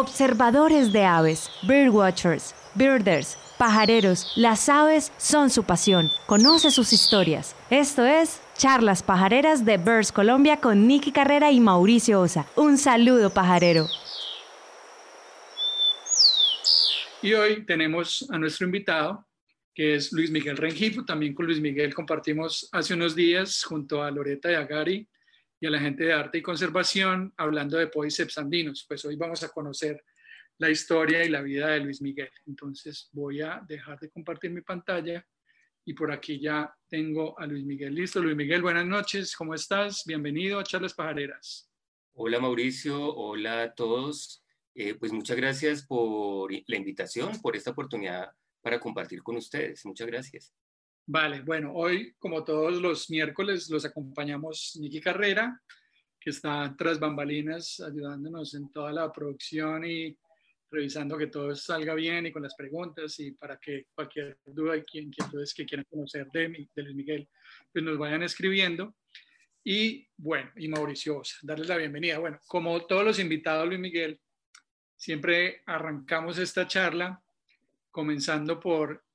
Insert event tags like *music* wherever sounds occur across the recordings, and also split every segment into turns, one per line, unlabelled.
Observadores de aves, birdwatchers, birders, pajareros, las aves son su pasión. Conoce sus historias. Esto es Charlas Pajareras de Birds Colombia con Nicky Carrera y Mauricio Osa. Un saludo pajarero.
Y hoy tenemos a nuestro invitado, que es Luis Miguel Rengifo. También con Luis Miguel compartimos hace unos días junto a Loreta de Agari y a la gente de arte y conservación hablando de Podiceps andinos. Pues hoy vamos a conocer la historia y la vida de Luis Miguel. Entonces voy a dejar de compartir mi pantalla y por aquí ya tengo a Luis Miguel. Listo, Luis Miguel, buenas noches, ¿cómo estás? Bienvenido a Charlas Pajareras.
Hola Mauricio, hola a todos. Eh, pues muchas gracias por la invitación, por esta oportunidad para compartir con ustedes. Muchas gracias.
Vale, bueno, hoy como todos los miércoles los acompañamos Nicky Carrera, que está tras bambalinas ayudándonos en toda la producción y revisando que todo salga bien y con las preguntas y para que cualquier duda y quien que quieran conocer de, de Luis Miguel, pues nos vayan escribiendo. Y bueno, y Mauricio darles la bienvenida. Bueno, como todos los invitados, Luis Miguel, siempre arrancamos esta charla comenzando por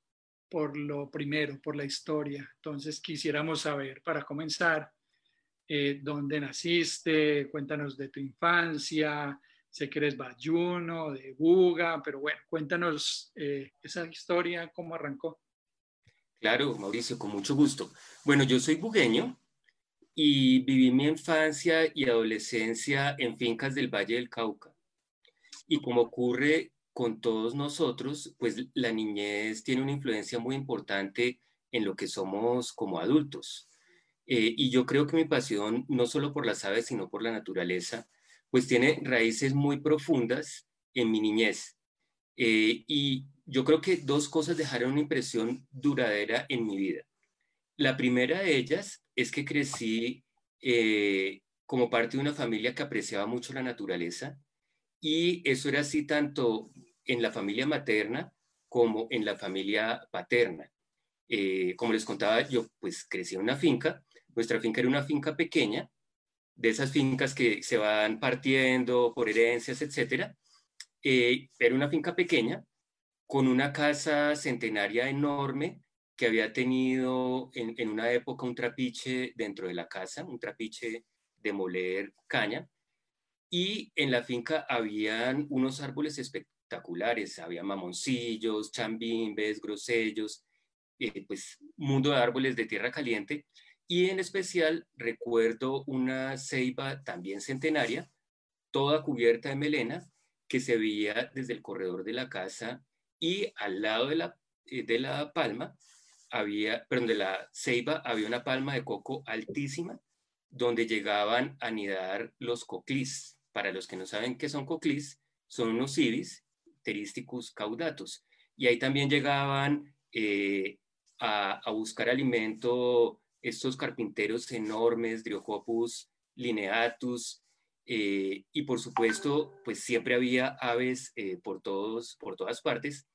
por lo primero, por la historia. Entonces quisiéramos saber, para comenzar, eh, dónde naciste, cuéntanos de tu infancia, sé que eres bayuno, de Buga, pero bueno, cuéntanos eh, esa historia, cómo arrancó.
Claro, Mauricio, con mucho gusto. Bueno, yo soy bugueño y viví mi infancia y adolescencia en fincas del Valle del Cauca. Y como ocurre con todos nosotros, pues la niñez tiene una influencia muy importante en lo que somos como adultos. Eh, y yo creo que mi pasión, no solo por las aves, sino por la naturaleza, pues tiene raíces muy profundas en mi niñez. Eh, y yo creo que dos cosas dejaron una impresión duradera en mi vida. La primera de ellas es que crecí eh, como parte de una familia que apreciaba mucho la naturaleza y eso era así tanto en la familia materna como en la familia paterna. Eh, como les contaba, yo pues crecí en una finca. Nuestra finca era una finca pequeña, de esas fincas que se van partiendo por herencias, etc. Eh, era una finca pequeña con una casa centenaria enorme que había tenido en, en, una época un trapiche dentro de la casa, un trapiche de moler caña. Y en la finca habían unos árboles espectaculares espectaculares, había mamoncillos, chambimbes, grosellos, eh, pues mundo de árboles de tierra caliente, y en especial recuerdo una ceiba también centenaria, toda cubierta de melena, que se veía desde el corredor de la casa y al lado de la, eh, de la palma había, perdón, la ceiba había una palma de coco altísima donde llegaban a anidar los coclís. Para los que no saben qué son coclís, son unos ibis Pteristicus caudatus. Y ahí también llegaban eh, a, buscar alimento estos carpinteros enormes, Dryocopus lineatus, eh, y por supuesto, pues siempre había aves eh, por, todos, por todas partes.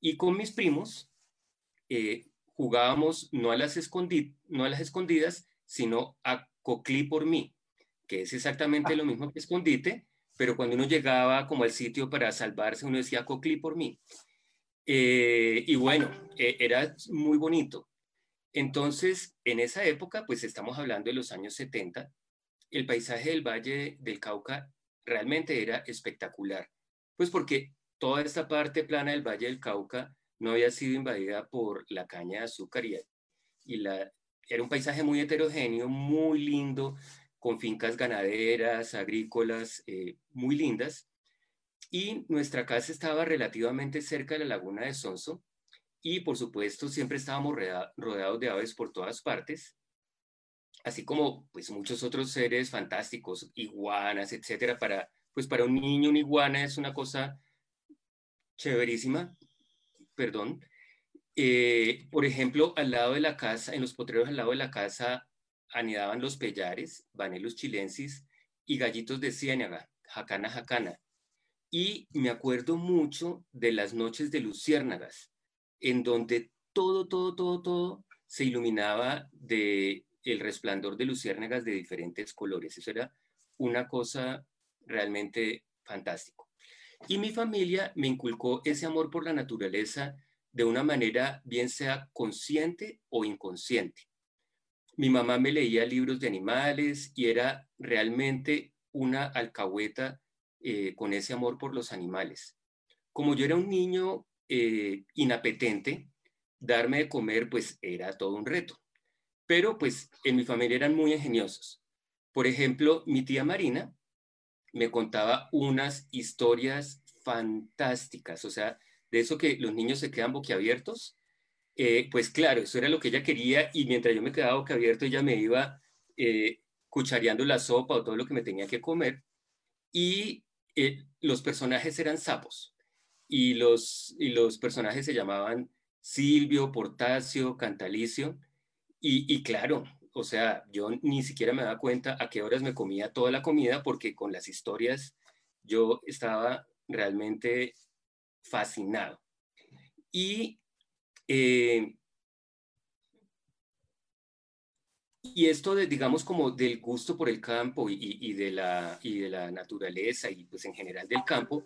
Y con mis primos jugábamos no a, las no a las escondidas, sino a coclí por mí, que es exactamente ah. lo mismo que escondite, pero cuando uno llegaba como al sitio para salvarse, uno decía, Coclí por mí. Eh, y bueno, eh, era muy bonito. Entonces, en esa época, pues estamos hablando de los años 70, el paisaje del Valle del Cauca realmente era espectacular, pues porque toda esta parte plana del Valle del Cauca no había sido invadida por la caña de azúcar y, y la, era un paisaje muy heterogéneo, muy lindo, con fincas ganaderas, agrícolas, eh, muy lindas. Y nuestra casa estaba relativamente cerca de la laguna de Sonso y por supuesto siempre estábamos rodeados de aves por todas partes, así como pues muchos otros seres fantásticos, iguanas, etcétera. Para, pues para un niño una iguana es una cosa chéverísima, perdón. Eh, por ejemplo, al lado de la casa, en los potreros al lado de la casa anidaban los pellares, Vanellus chilensis y gallitos de ciénaga, jacana jacana. Y me acuerdo mucho de las noches de luciérnagas, en donde todo, todo, todo, todo se iluminaba de el resplandor de luciérnagas de diferentes colores. Eso era una cosa realmente fantástico. Y mi familia me inculcó ese amor por la naturaleza de una manera bien sea consciente o inconsciente. Mi mamá me leía libros de animales y era realmente una alcahueta eh, con ese amor por los animales. Como yo era un niño eh, inapetente, darme de comer pues era todo un reto. Pero pues en mi familia eran muy ingeniosos. Por ejemplo, mi tía Marina me contaba unas historias fantásticas, o sea, de eso que los niños se quedan boquiabiertos. Eh, pues claro, eso era lo que ella quería y mientras yo me quedaba boquiabierto, ella me iba eh, cuchareando la sopa o todo lo que me tenía que comer. Y eh, los personajes eran sapos y los, y los personajes se llamaban Silvio, Portacio, Cantalicio. Y, y claro, o sea, yo ni siquiera me daba cuenta a qué horas me comía toda la comida porque con las historias yo estaba realmente fascinado. Y, eh, y esto, de, digamos, como del gusto por el campo y, de la, y de la naturaleza y pues en general del campo,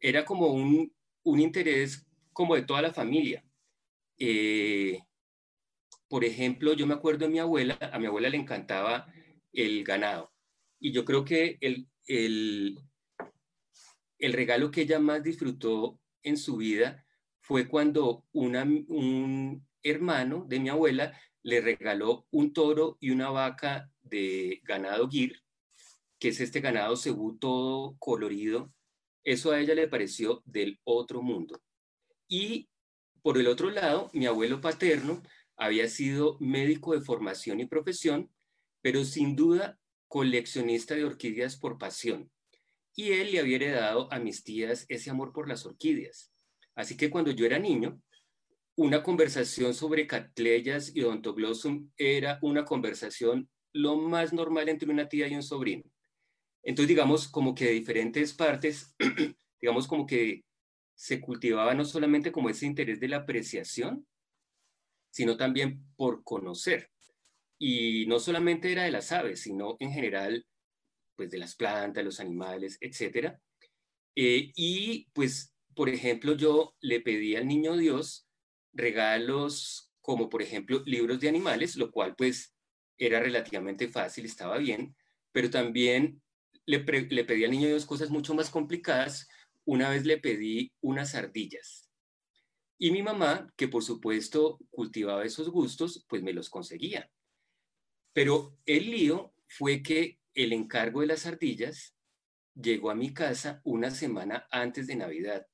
era como un, un interés como de toda la familia. Eh, por ejemplo, yo me acuerdo de mi abuela, a mi abuela le encantaba el ganado. Y yo creo que el, el, el regalo que ella más disfrutó en su vida fue cuando un hermano de mi abuela le regaló un toro y una vaca de ganado gir, que es este ganado cebú todo colorido. Eso a ella le pareció del otro mundo. Y por el otro lado, mi abuelo paterno había sido médico de formación y profesión, pero sin duda coleccionista de orquídeas por pasión. Y él le había heredado a mis tías ese amor por las orquídeas. Así que cuando yo era niño, una conversación sobre catleyas y odontoglossum era una conversación lo más normal entre una tía y un sobrino. Entonces, digamos, como que de diferentes partes, *clears throat* digamos, como que se cultivaba no solamente como ese interés de la apreciación, sino también por conocer. Y no solamente era de las aves, sino en general, pues de las plantas, los animales, etc. Eh, y pues, por ejemplo, yo le pedí al niño Dios regalos como, por ejemplo, libros de animales, lo cual pues era relativamente fácil, estaba bien, pero también le, le pedí al niño Dios cosas mucho más complicadas. Una vez le pedí unas ardillas y mi mamá, que por supuesto cultivaba esos gustos, pues me los conseguía. Pero el lío fue que el encargo de las ardillas llegó a mi casa una semana antes de Navidad.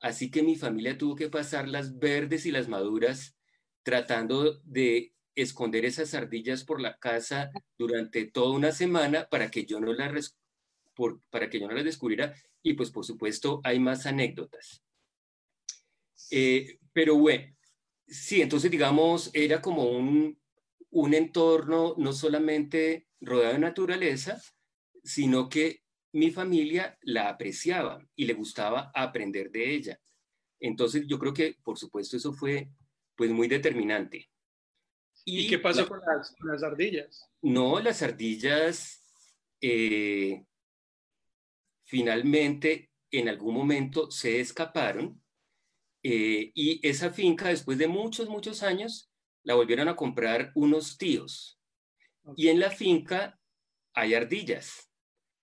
Así que mi familia tuvo que pasar las verdes y las maduras tratando de esconder esas ardillas por la casa durante toda una semana para que yo no las, para que yo no las descubriera. Y pues por supuesto hay más anécdotas. Eh, pero bueno, sí, entonces digamos, era como un, un entorno no solamente rodeado de naturaleza, sino que mi familia la apreciaba y le gustaba aprender de ella. Entonces yo creo que, por supuesto, eso fue pues muy determinante.
¿Y, qué pasó con, las, ardillas?
No, las ardillas eh, finalmente en algún momento se escaparon eh, y esa finca, después de muchos, muchos años, la volvieron a comprar unos tíos. Y en la finca hay ardillas.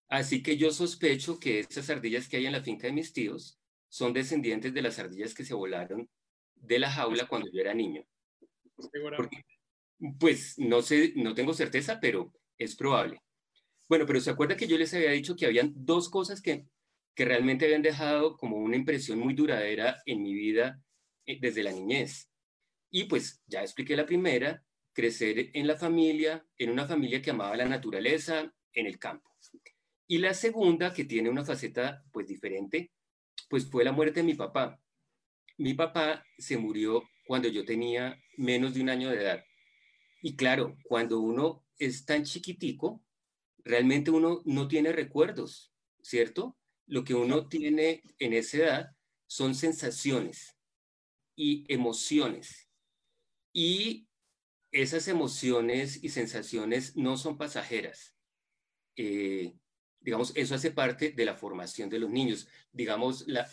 Así que yo sospecho que esas ardillas que hay en la finca de mis tíos son descendientes de las ardillas que se volaron de la jaula cuando yo era niño. pues no sé, no tengo certeza, pero es probable. Bueno, pero se acuerda que yo les había dicho que habían dos cosas que que realmente habían dejado como una impresión muy duradera en mi vida eh, desde la niñez. Y pues ya expliqué la primera, crecer en la familia, en una familia que amaba la naturaleza, en el campo. Y la segunda, que tiene una faceta pues diferente, pues fue la muerte de mi papá. Mi papá se murió cuando yo tenía menos de un año de edad. Y claro, cuando uno es tan chiquitico, realmente uno no tiene recuerdos, ¿cierto? lo que uno tiene en esa edad son sensaciones y emociones. Y esas emociones y sensaciones no son pasajeras. Eh, digamos, eso hace parte de la formación de los niños. Digamos, la,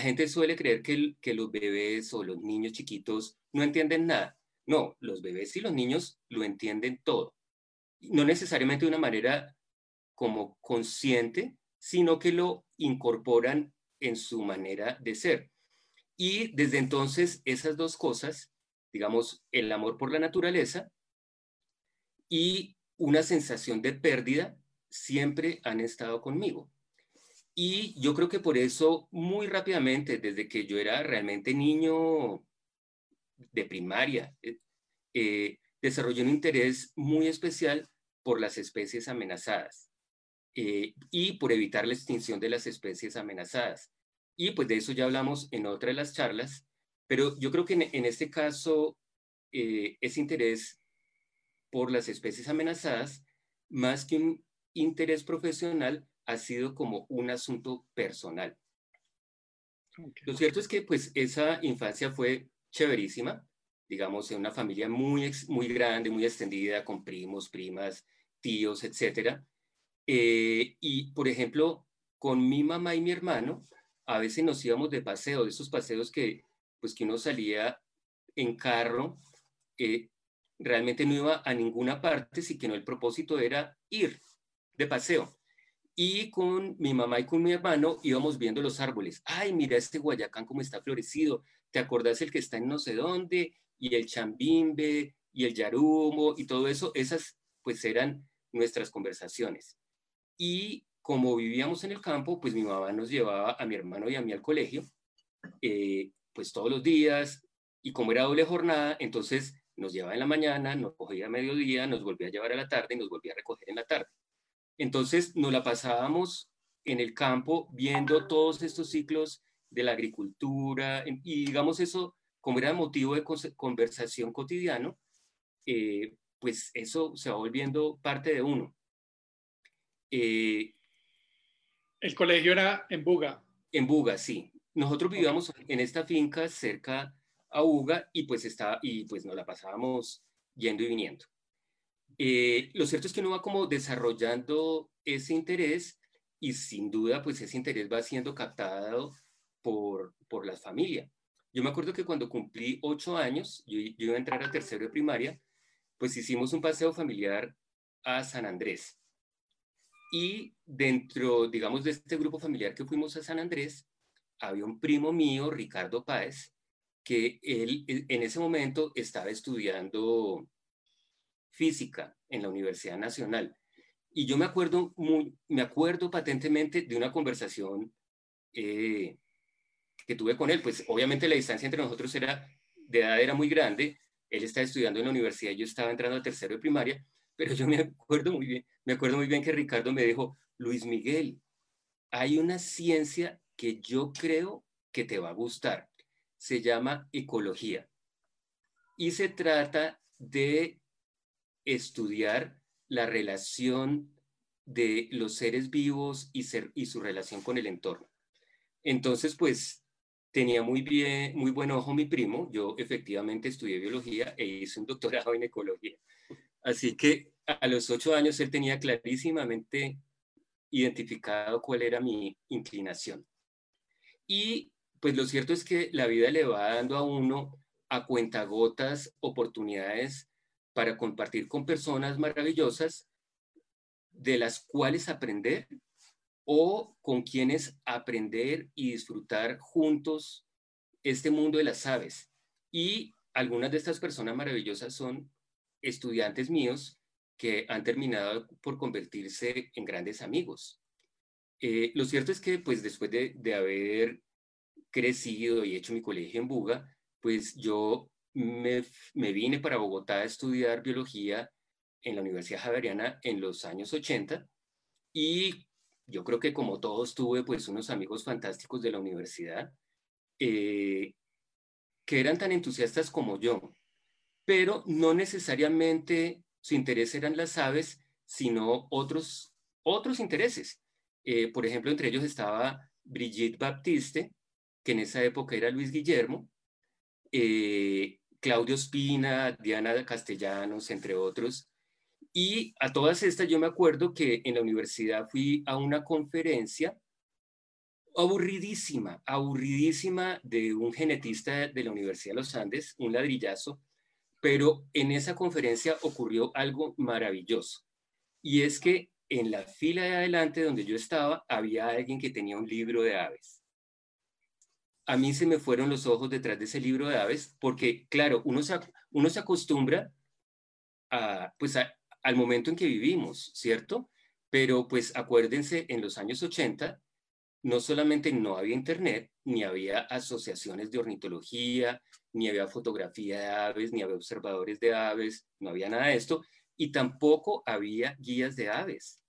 gente suele creer que, que los bebés o los niños chiquitos no entienden nada. No, los bebés y los niños lo entienden todo. No necesariamente de una manera como consciente, sino que lo incorporan en su manera de ser. Y desde entonces esas dos cosas, digamos, el amor por la naturaleza y una sensación de pérdida, siempre han estado conmigo. Y yo creo que por eso, muy rápidamente, desde que yo era realmente niño de primaria, eh, eh, desarrollé un interés muy especial por las especies amenazadas eh, y por evitar la extinción de las especies amenazadas. Y pues de eso ya hablamos en otra de las charlas, pero yo creo que en, este caso ese interés por las especies amenazadas, más que un interés profesional, ha sido como un asunto personal. Lo cierto es que pues esa infancia fue chéverísima, digamos, en una familia muy, muy grande, muy extendida, con primos, primas, tíos, etc. Eh, y, por ejemplo, con mi mamá y mi hermano, a veces nos íbamos de paseo, de esos paseos que, pues, que uno salía en carro, eh, realmente no iba a ninguna parte, sí que no el propósito era ir de paseo. Y con mi mamá y con mi hermano íbamos viendo los árboles. Ay, mira este Guayacán cómo está florecido. ¿Te acordás el que está en no sé dónde? Y el chambimbe y el yarumo y todo eso. Esas pues eran nuestras conversaciones. Y como vivíamos en el campo, pues mi mamá nos llevaba a mi hermano y a mí al colegio, eh, pues todos los días. Y como era doble jornada, entonces nos llevaba en la mañana, nos cogía a mediodía, nos volvía a llevar a la tarde y nos volvía a recoger en la tarde. Entonces nos la pasábamos en el campo viendo todos estos ciclos de la agricultura y digamos eso, como era motivo de conversación cotidiano, eh, pues eso se va volviendo parte de uno.
Eh, el colegio era en Buga.
En Buga, sí. Nosotros vivíamos en esta finca cerca a Buga y pues, está, y pues nos la pasábamos yendo y viniendo. Eh, lo cierto es que uno va como desarrollando ese interés y sin duda pues ese interés va siendo captado por, por la familia. Yo me acuerdo que cuando cumplí ocho años, yo, yo iba a entrar a tercero de primaria, pues hicimos un paseo familiar a San Andrés. Y dentro, digamos, de este grupo familiar que fuimos a San Andrés, había un primo mío, Ricardo Páez, que él en ese momento estaba estudiando física en la Universidad Nacional. Y yo me acuerdo, muy, me acuerdo patentemente de una conversación eh, que tuve con él. Pues obviamente la distancia entre nosotros era, de edad era muy grande. Él estaba estudiando en la universidad, yo estaba entrando a tercero de primaria, pero yo me acuerdo muy bien, me acuerdo muy bien que Ricardo me dijo, Luis Miguel, hay una ciencia que yo creo que te va a gustar. Se llama ecología. Y se trata de estudiar la relación de los seres vivos y, y su relación con el entorno. Entonces, pues tenía muy bien, muy buen ojo mi primo. Yo efectivamente estudié biología e hice un doctorado en ecología. Así que a los ocho años él tenía clarísimamente identificado cuál era mi inclinación. Y pues lo cierto es que la vida le va dando a uno a cuentagotas oportunidades para compartir con personas maravillosas de las cuales aprender o con quienes aprender y disfrutar juntos este mundo de las aves. Y algunas de estas personas maravillosas son estudiantes míos que han terminado por convertirse en grandes amigos. Eh, lo cierto es que pues después de, de haber crecido y hecho mi colegio en Buga, pues yo me, vine para Bogotá a estudiar biología en la Universidad Javeriana en los años 80 y yo creo que como todos tuve pues unos amigos fantásticos de la universidad eh, que eran tan entusiastas como yo, pero no necesariamente su interés eran las aves, sino otros, otros intereses. Eh, por ejemplo, entre ellos estaba Brigitte Baptiste, que en esa época era Luis Guillermo, eh, Claudio Espina, Diana Castellanos, entre otros. Y a todas estas yo me acuerdo que en la universidad fui a una conferencia aburridísima, aburridísima de un genetista de la Universidad de los Andes, un ladrillazo, pero en esa conferencia ocurrió algo maravilloso. Y es que en la fila de adelante donde yo estaba había alguien que tenía un libro de aves. A mí se me fueron los ojos detrás de ese libro de aves porque, claro, uno se, uno se acostumbra a, pues al momento en que vivimos, ¿cierto? Pero pues acuérdense, en los años 80 no solamente no había internet, ni había asociaciones de ornitología, ni había fotografía de aves, ni había observadores de aves, no había nada de esto, y tampoco había guías de aves.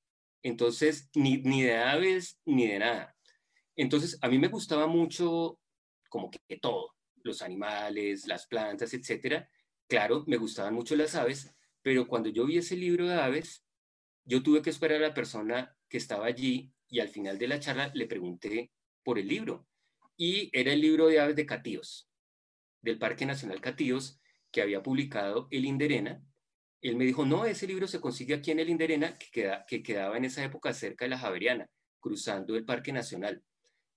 Entonces, ni, ni de aves, ni de nada. Entonces, a mí me gustaba mucho como que todo, los animales, las plantas, etcétera. Claro, me gustaban mucho las aves, pero cuando yo vi ese libro de aves, yo tuve que esperar a la persona que estaba allí y al final de la charla le pregunté por el libro. Y era el libro de aves de Catíos, del Parque Nacional Catíos, que había publicado el Inderena. Él me dijo, no, ese libro se consigue aquí en el Inderena, que, queda, que quedaba en esa época cerca de la Javeriana, cruzando el Parque Nacional.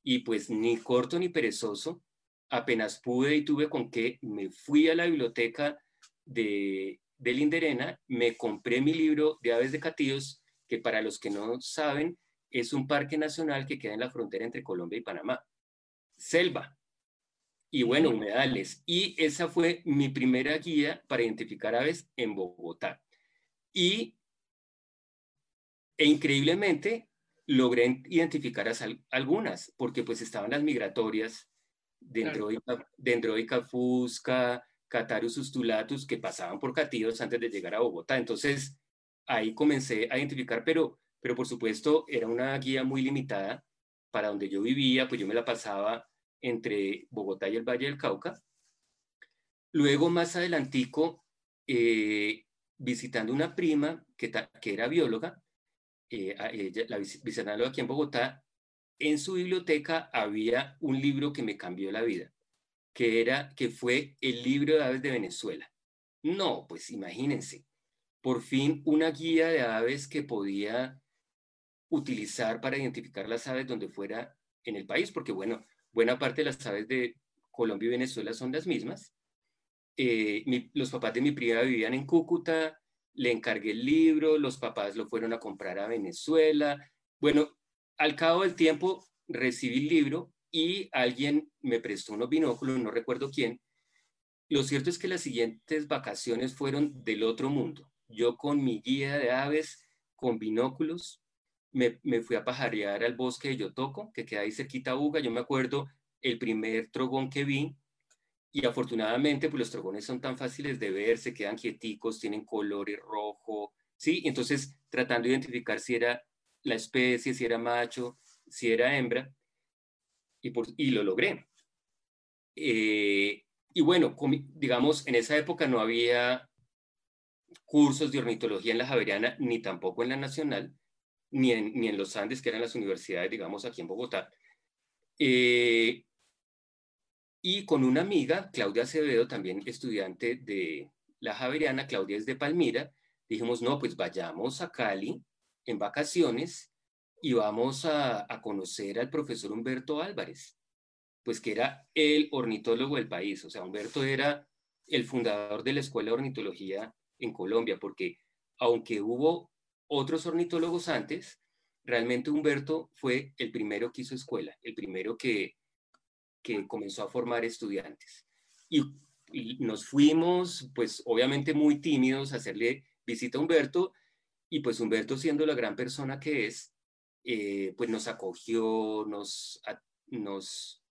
Y pues ni corto ni perezoso, apenas pude y tuve con qué, me fui a la biblioteca de, del Inderena, me compré mi libro de aves de Catíos, que para los que no saben, es un parque nacional que queda en la frontera entre Colombia y Panamá. Selva. Y bueno, humedales. Y esa fue mi primera guía para identificar aves en Bogotá. Y, e increíblemente, logré identificar a algunas, porque pues estaban las migratorias, Dendroica, Dendroica fusca, Catarus ustulatus, que pasaban por Catíos antes de llegar a Bogotá. Entonces, ahí comencé a identificar, pero pero por supuesto era una guía muy limitada para donde yo vivía, pues yo me la pasaba entre Bogotá y el Valle del Cauca. Luego, más adelantico, eh, visitando una prima que, que era bióloga, eh, ella, la, visitando aquí en Bogotá, en su biblioteca había un libro que me cambió la vida, que, era, que fue el libro de aves de Venezuela. No, pues imagínense, por fin una guía de aves que podía utilizar para identificar las aves donde fuera en el país, porque bueno, buena parte de las aves de Colombia y Venezuela son las mismas. Eh, los papás de mi prima vivían en Cúcuta, le encargué el libro, los papás lo fueron a comprar a Venezuela. Bueno, al cabo del tiempo recibí el libro y alguien me prestó unos binóculos, no recuerdo quién. Lo cierto es que las siguientes vacaciones fueron del otro mundo. Yo con mi guía de aves, con binóculos, me, fui a pajarear al bosque de Yotoco, que queda ahí cerquita a Uga. Yo me acuerdo el primer trogón que vi, y afortunadamente, pues los trogones son tan fáciles de ver, se quedan quieticos, tienen colores rojo, ¿sí? Entonces, tratando de identificar si era la especie, si era macho, si era hembra, y, por, y lo logré. Eh, y bueno, digamos, en esa época no había cursos de ornitología en la Javeriana, ni tampoco en la Nacional, ni en, los Andes, que eran las universidades, digamos, aquí en Bogotá. Eh, y con una amiga, Claudia Acevedo, también estudiante de la Javeriana, Claudia es de Palmira, dijimos, no, pues vayamos a Cali en vacaciones y vamos a, conocer al profesor Humberto Álvarez, pues que era el ornitólogo del país, o sea, Humberto era el fundador de la Escuela de Ornitología en Colombia, porque aunque hubo otros ornitólogos antes, realmente Humberto fue el primero que hizo escuela, el primero que, que comenzó a formar estudiantes. Y, nos fuimos, pues obviamente muy tímidos, a hacerle visita a Humberto, y pues Humberto siendo la gran persona que es, eh, pues nos acogió, nos, nos,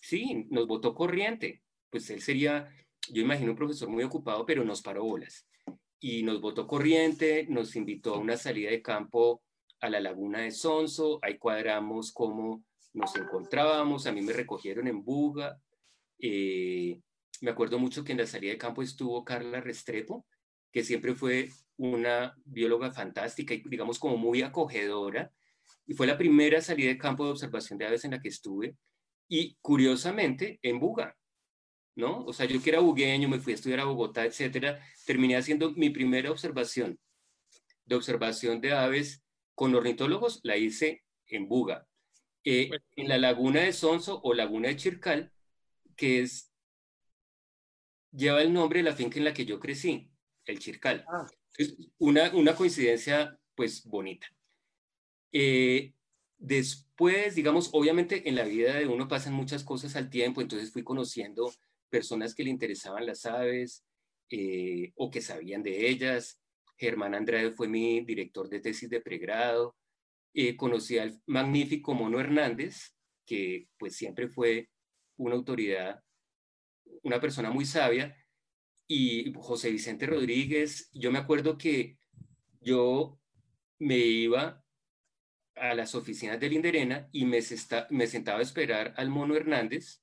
sí, nos votó corriente. Pues él sería, yo imagino un profesor muy ocupado, pero nos paró bolas y nos votó corriente, nos invitó a una salida de campo a la laguna de Sonso, ahí cuadramos cómo nos encontrábamos, a mí me recogieron en Buga, eh, me acuerdo mucho que en la salida de campo estuvo Carla Restrepo, que siempre fue una bióloga fantástica y digamos como muy acogedora, y fue la primera salida de campo de observación de aves en la que estuve, y curiosamente en Buga, ¿no? O sea, yo que era bugueño, me fui a estudiar a Bogotá, etcétera, terminé haciendo mi primera observación de observación de aves con ornitólogos la hice en Buga. Eh, en la laguna de Sonso o laguna de Chircal, que es, lleva el nombre de la finca en la que yo crecí, el Chircal. Ah. Una, una coincidencia pues bonita. Eh, después, digamos, obviamente en la vida de uno pasan muchas cosas al tiempo, entonces fui conociendo personas que le interesaban las aves eh, o que sabían de ellas. Germán Andrade fue mi director de tesis de pregrado. Eh, conocí al magnífico Mono Hernández, que pues siempre fue una autoridad, una persona muy sabia, y José Vicente Rodríguez. Yo me acuerdo que yo me iba a las oficinas de Linderena y me, me sentaba a esperar al Mono Hernández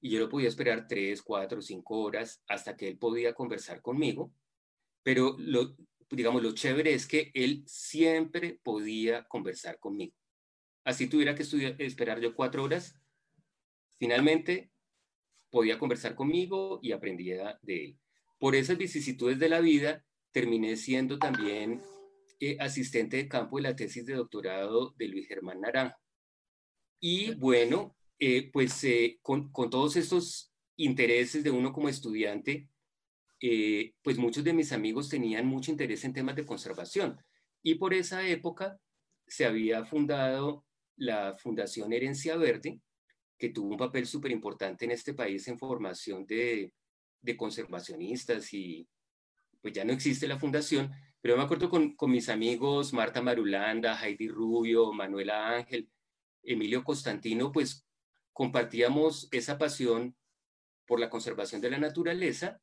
y yo lo podía esperar tres, cuatro, cinco horas hasta que él podía conversar conmigo, pero lo, digamos, lo chévere es que él siempre podía conversar conmigo. Así tuviera que esperar yo cuatro horas, finalmente podía conversar conmigo y aprendía de él. Por esas vicisitudes de la vida, terminé siendo también eh, asistente de campo de la tesis de doctorado de Luis Germán Naranjo. Y bueno, eh, pues eh, con, todos estos intereses de uno como estudiante, pues muchos de mis amigos tenían mucho interés en temas de conservación. Y por esa época se había fundado la Fundación Herencia Verde, que tuvo un papel súper importante en este país en formación de, conservacionistas y pues ya no existe la fundación, pero me acuerdo con, con mis amigos Marta Marulanda, Heidi Rubio, Manuela Ángel, Emilio Constantino, pues compartíamos esa pasión por la conservación de la naturaleza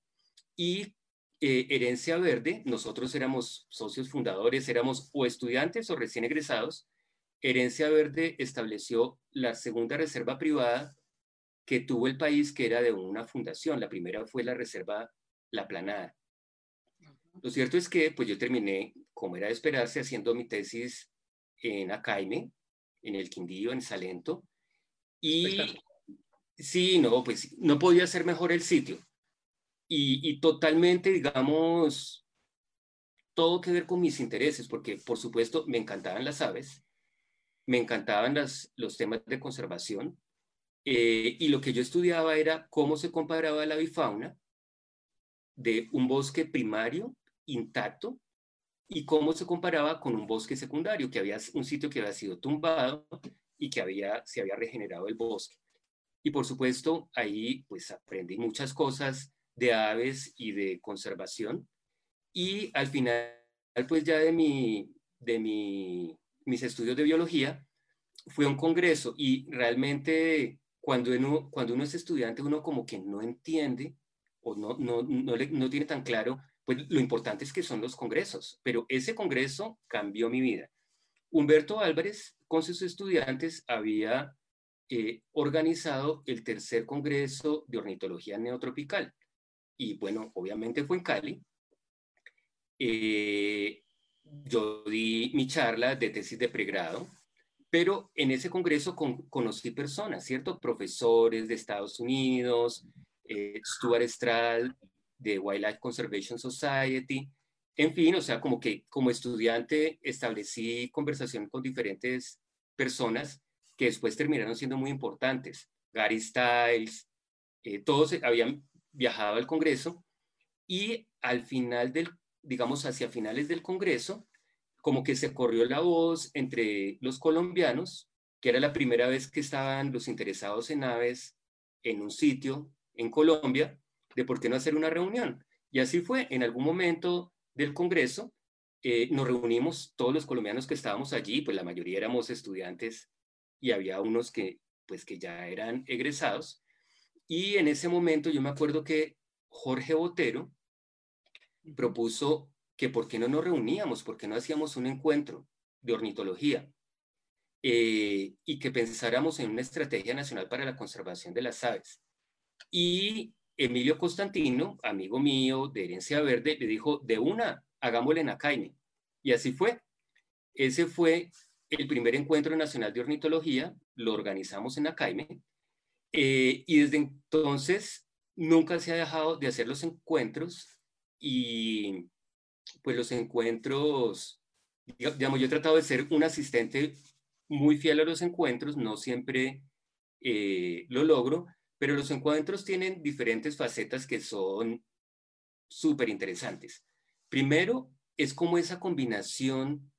y eh, Herencia Verde, nosotros éramos socios fundadores, éramos o estudiantes o recién egresados. Herencia Verde estableció la segunda reserva privada que tuvo el país, que era de una fundación. La primera fue la reserva La Planada. Lo cierto es que pues yo terminé, como era de esperarse, haciendo mi tesis en Acaime, en el Quindío, en Salento, y sí, no, pues no podía ser mejor el sitio. Y, y, totalmente, digamos, todo que ver con mis intereses, porque por supuesto me encantaban las aves, me encantaban los temas de conservación, eh, y lo que yo estudiaba era cómo se comparaba la bifauna de un bosque primario intacto y cómo se comparaba con un bosque secundario, que había un sitio que había sido tumbado y que había, se había regenerado el bosque. Y por supuesto, ahí pues aprendí muchas cosas de aves y de conservación. Y al final, pues ya de, mi, de mi, mis estudios de biología, fue un congreso y realmente cuando uno, cuando uno es estudiante, uno como que no entiende o no, no, no, no tiene tan claro, pues lo importante es que son los congresos, pero ese congreso cambió mi vida. Humberto Álvarez con sus estudiantes había eh, organizado el tercer Congreso de Ornitología Neotropical. Y bueno, obviamente fue en Cali. Eh, yo di mi charla de tesis de pregrado, pero en ese congreso conocí personas, ¿cierto? Profesores de Estados Unidos, eh, Stuart Strad de Wildlife Conservation Society, en fin, o sea, como que como estudiante establecí conversación con diferentes personas que después terminaron siendo muy importantes. Gary Stiles, eh, todos habían viajado al Congreso y al final del, digamos, hacia finales del Congreso, como que se corrió la voz entre los colombianos, que era la primera vez que estaban los interesados en aves en un sitio en Colombia, de por qué no hacer una reunión. Y así fue, en algún momento del Congreso, eh, nos reunimos todos los colombianos que estábamos allí, pues la mayoría éramos estudiantes y había unos que, pues que ya eran egresados. Y en ese momento yo me acuerdo que Jorge Botero propuso que por qué no nos reuníamos, por qué no hacíamos un encuentro de ornitología eh, y que pensáramos en una estrategia nacional para la conservación de las aves. Y Emilio Constantino, amigo mío de Herencia Verde, le dijo, de una, hagámosle en Acaime. Y así fue. Ese fue el primer encuentro nacional de ornitología, lo organizamos en Acaime, eh, y desde entonces nunca se ha dejado de hacer los encuentros y pues los encuentros, digamos, yo he tratado de ser un asistente muy fiel a los encuentros, no siempre eh, lo logro, pero los encuentros tienen diferentes facetas que son súper interesantes. Primero, es como esa combinación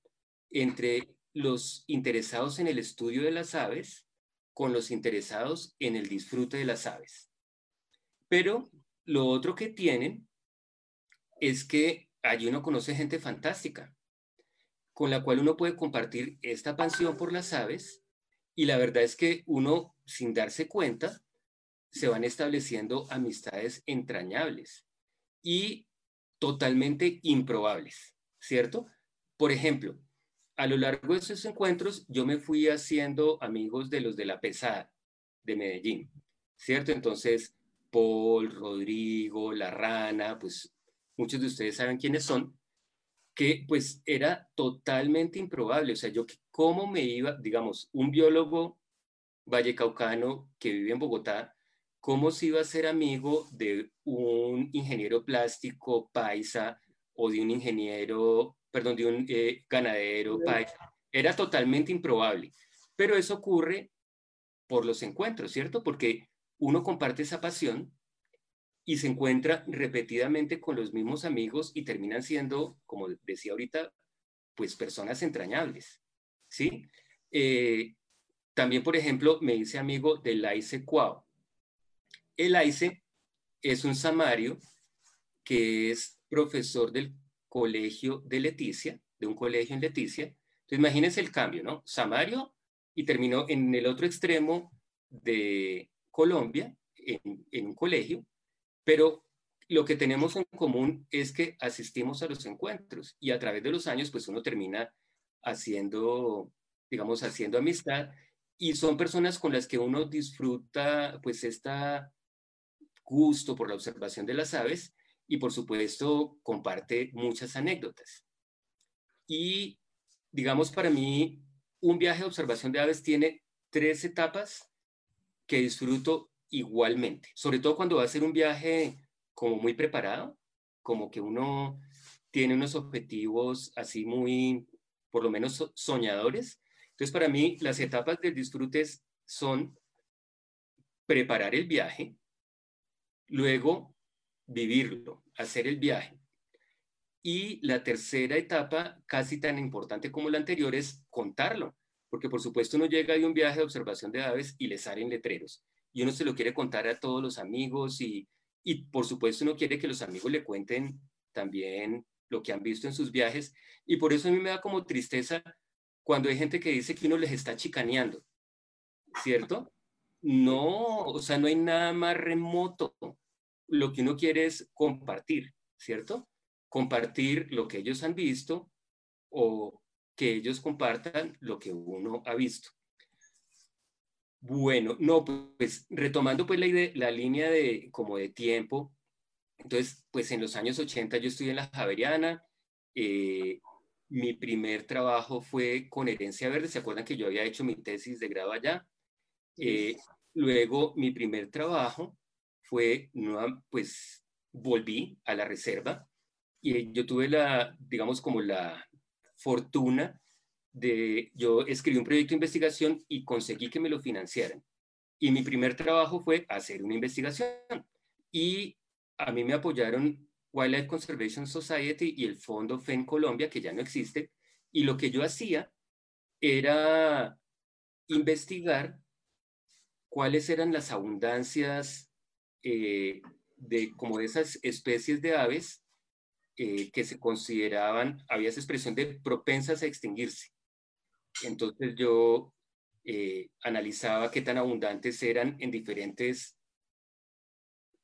entre los interesados en el estudio de las aves con los interesados en el disfrute de las aves. Pero lo otro que tienen es que allí uno conoce gente fantástica, con la cual uno puede compartir esta pasión por las aves y la verdad es que uno, sin darse cuenta, se van estableciendo amistades entrañables y totalmente improbables, ¿cierto? Por ejemplo, a lo largo de esos encuentros yo me fui haciendo amigos de los de la pesada de Medellín, ¿cierto? Entonces, Paul, Rodrigo, La Rana, pues muchos de ustedes saben quiénes son, que pues era totalmente improbable. O sea, yo cómo me iba, digamos, un biólogo vallecaucano que vive en Bogotá, cómo se iba a ser amigo de un ingeniero plástico paisa o de un ingeniero perdón, de un eh, ganadero, Era totalmente improbable. Pero eso ocurre por los encuentros, ¿cierto? Porque uno comparte esa pasión y se encuentra repetidamente con los mismos amigos y terminan siendo, como decía ahorita, pues personas entrañables, ¿sí? Eh, también, por ejemplo, me hice amigo del Aice Cuau. El Aice es un samario que es profesor del colegio de Leticia, de un colegio en Leticia. Entonces, imagínense el cambio, ¿no? Samario y terminó en el otro extremo de Colombia, en, en un colegio, pero lo que tenemos en común es que asistimos a los encuentros y a través de los años, pues uno termina haciendo, digamos, haciendo amistad y son personas con las que uno disfruta, pues, esta gusto por la observación de las aves y por supuesto comparte muchas anécdotas. Y digamos para mí, un viaje de observación de aves tiene tres etapas que disfruto igualmente, sobre todo cuando va a ser un viaje como muy preparado, como que uno tiene unos objetivos así muy, por lo menos soñadores. Entonces, para mí, las etapas del disfrute son preparar el viaje, luego vivirlo, hacer el viaje. Y la tercera etapa, casi tan importante como la anterior, es contarlo, porque por supuesto uno llega de un viaje de observación de aves y le salen letreros, y uno se lo quiere contar a todos los amigos y, y por supuesto uno quiere que los amigos le cuenten también lo que han visto en sus viajes, y por eso a mí me da como tristeza cuando hay gente que dice que uno les está chicaneando, ¿cierto? No, o sea, no hay nada más remoto lo que uno quiere es compartir, ¿cierto? Compartir lo que ellos han visto o que ellos compartan lo que uno ha visto. Bueno, no, pues retomando pues la, idea, la línea de como de tiempo, entonces pues en los años 80 yo estudié en la Javeriana, eh, mi primer trabajo fue con herencia verde, ¿se acuerdan que yo había hecho mi tesis de grado allá? Eh, luego mi primer trabajo fue, pues volví a la reserva y yo tuve la, digamos, como la fortuna yo escribí un proyecto de investigación y conseguí que me lo financiaran. Y mi primer trabajo fue hacer una investigación. Y a mí me apoyaron Wildlife Conservation Society y el Fondo FEN Colombia, que ya no existe. Y lo que yo hacía era investigar cuáles eran las abundancias eh, de como de esas especies de aves eh, que se consideraban, había esa expresión de propensas a extinguirse. Entonces yo eh, analizaba qué tan abundantes eran en diferentes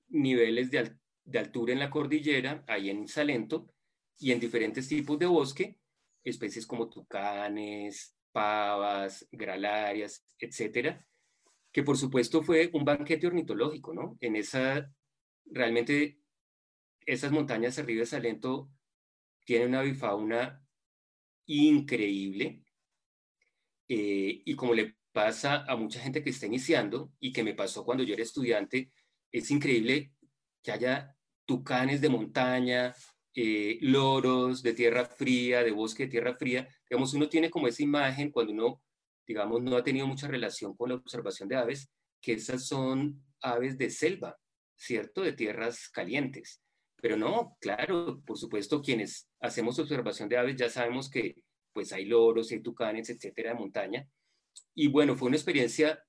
niveles de, de altura en la cordillera, ahí en Salento, y en diferentes tipos de bosque, especies como tucanes, pavas, gralarias, etcétera, que por supuesto fue un banquete ornitológico, ¿no? En esa, realmente, esas montañas arriba de Salento tienen una bifauna increíble eh, y como le pasa a mucha gente que está iniciando y que me pasó cuando yo era estudiante, es increíble que haya tucanes de montaña, eh, loros de tierra fría, de bosque de tierra fría. Digamos, uno tiene como esa imagen cuando uno, digamos, no ha tenido mucha relación con la observación de aves, que esas son aves de selva, ¿cierto? De tierras calientes. Pero no, claro, por supuesto, quienes hacemos observación de aves ya sabemos que pues hay loros, hay tucanes, etcétera, de montaña. Y bueno, fue una experiencia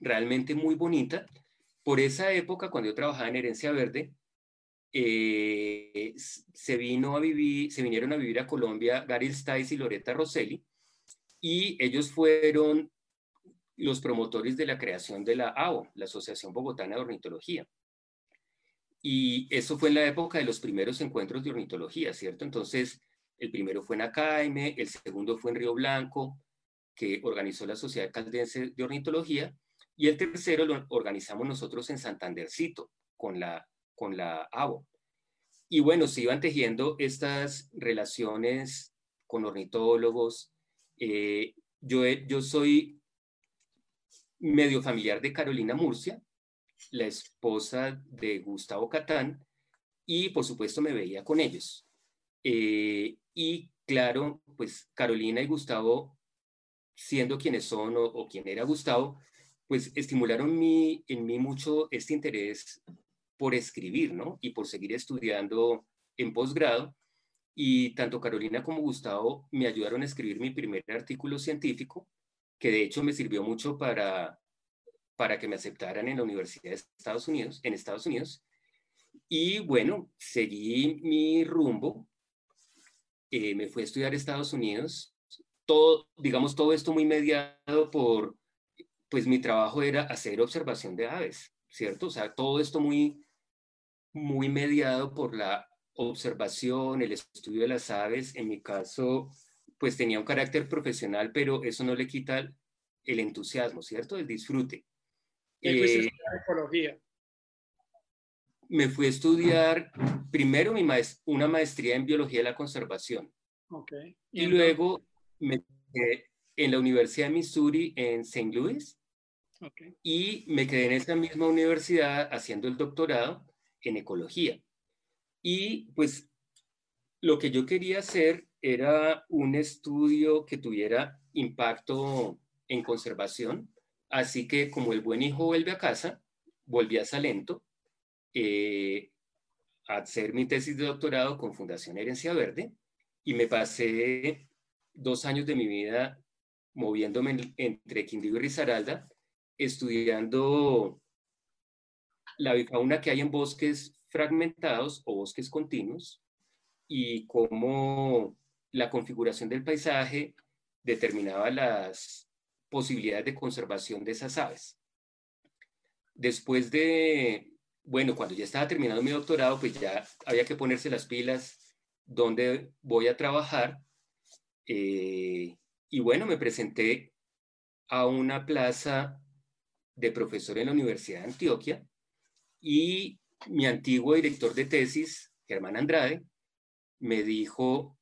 realmente muy bonita. Por esa época, cuando yo trabajaba en Herencia Verde, eh, se, vino a vivir, se vinieron a vivir a Colombia Gary Stice y Loretta Rosselli, y ellos fueron los promotores de la creación de la AO, la Asociación Bogotana de Ornitología. Y eso fue en la época de los primeros encuentros de ornitología, ¿cierto? Entonces, el primero fue en Acaime, el segundo fue en Río Blanco, que organizó la Sociedad Caldense de Ornitología, y el tercero lo organizamos nosotros en Santandercito, con la, con la ABO. Y bueno, se iban tejiendo estas relaciones con ornitólogos. Eh, yo, yo soy medio familiar de Carolina Murcia, la esposa de Gustavo Catán, y por supuesto me veía con ellos. Eh, y claro, pues Carolina y Gustavo, siendo quienes son o, quien era Gustavo, pues estimularon en mí mucho este interés por escribir, ¿no? Y por seguir estudiando en posgrado. Y tanto Carolina como Gustavo me ayudaron a escribir mi primer artículo científico, que de hecho me sirvió mucho para, para que me aceptaran en la Universidad de Estados Unidos, en Estados Unidos. Y bueno, seguí mi rumbo eh, me fui a estudiar a Estados Unidos. Todo, digamos, todo esto muy mediado por, pues mi trabajo era hacer observación de aves, ¿cierto? O sea, todo esto muy, muy mediado por la observación, el estudio de las aves. En mi caso, pues tenía un carácter profesional, pero eso no le quita el entusiasmo, ¿cierto? El disfrute.
¿Y eh, ecología?
Me fui a estudiar primero mi una maestría en biología de la conservación.
Okay.
Y, luego me quedé en la Universidad de Missouri en St. Louis.
Okay.
Y me quedé en esa misma universidad haciendo el doctorado en ecología. Y pues lo que yo quería hacer era un estudio que tuviera impacto en conservación. Así que como el buen hijo vuelve a casa, volví a Salento eh, hacer mi tesis de doctorado con Fundación Herencia Verde y me pasé dos años de mi vida moviéndome entre Quindío y Risaralda, estudiando la bifauna que hay en bosques fragmentados o bosques continuos y cómo la configuración del paisaje determinaba las posibilidades de conservación de esas aves. Después de bueno, cuando ya estaba terminando mi doctorado, pues ya había que ponerse las pilas, dónde voy a trabajar. Eh, y bueno, me presenté a una plaza de profesor en la Universidad de Antioquia y mi antiguo director de tesis, Germán Andrade, me dijo,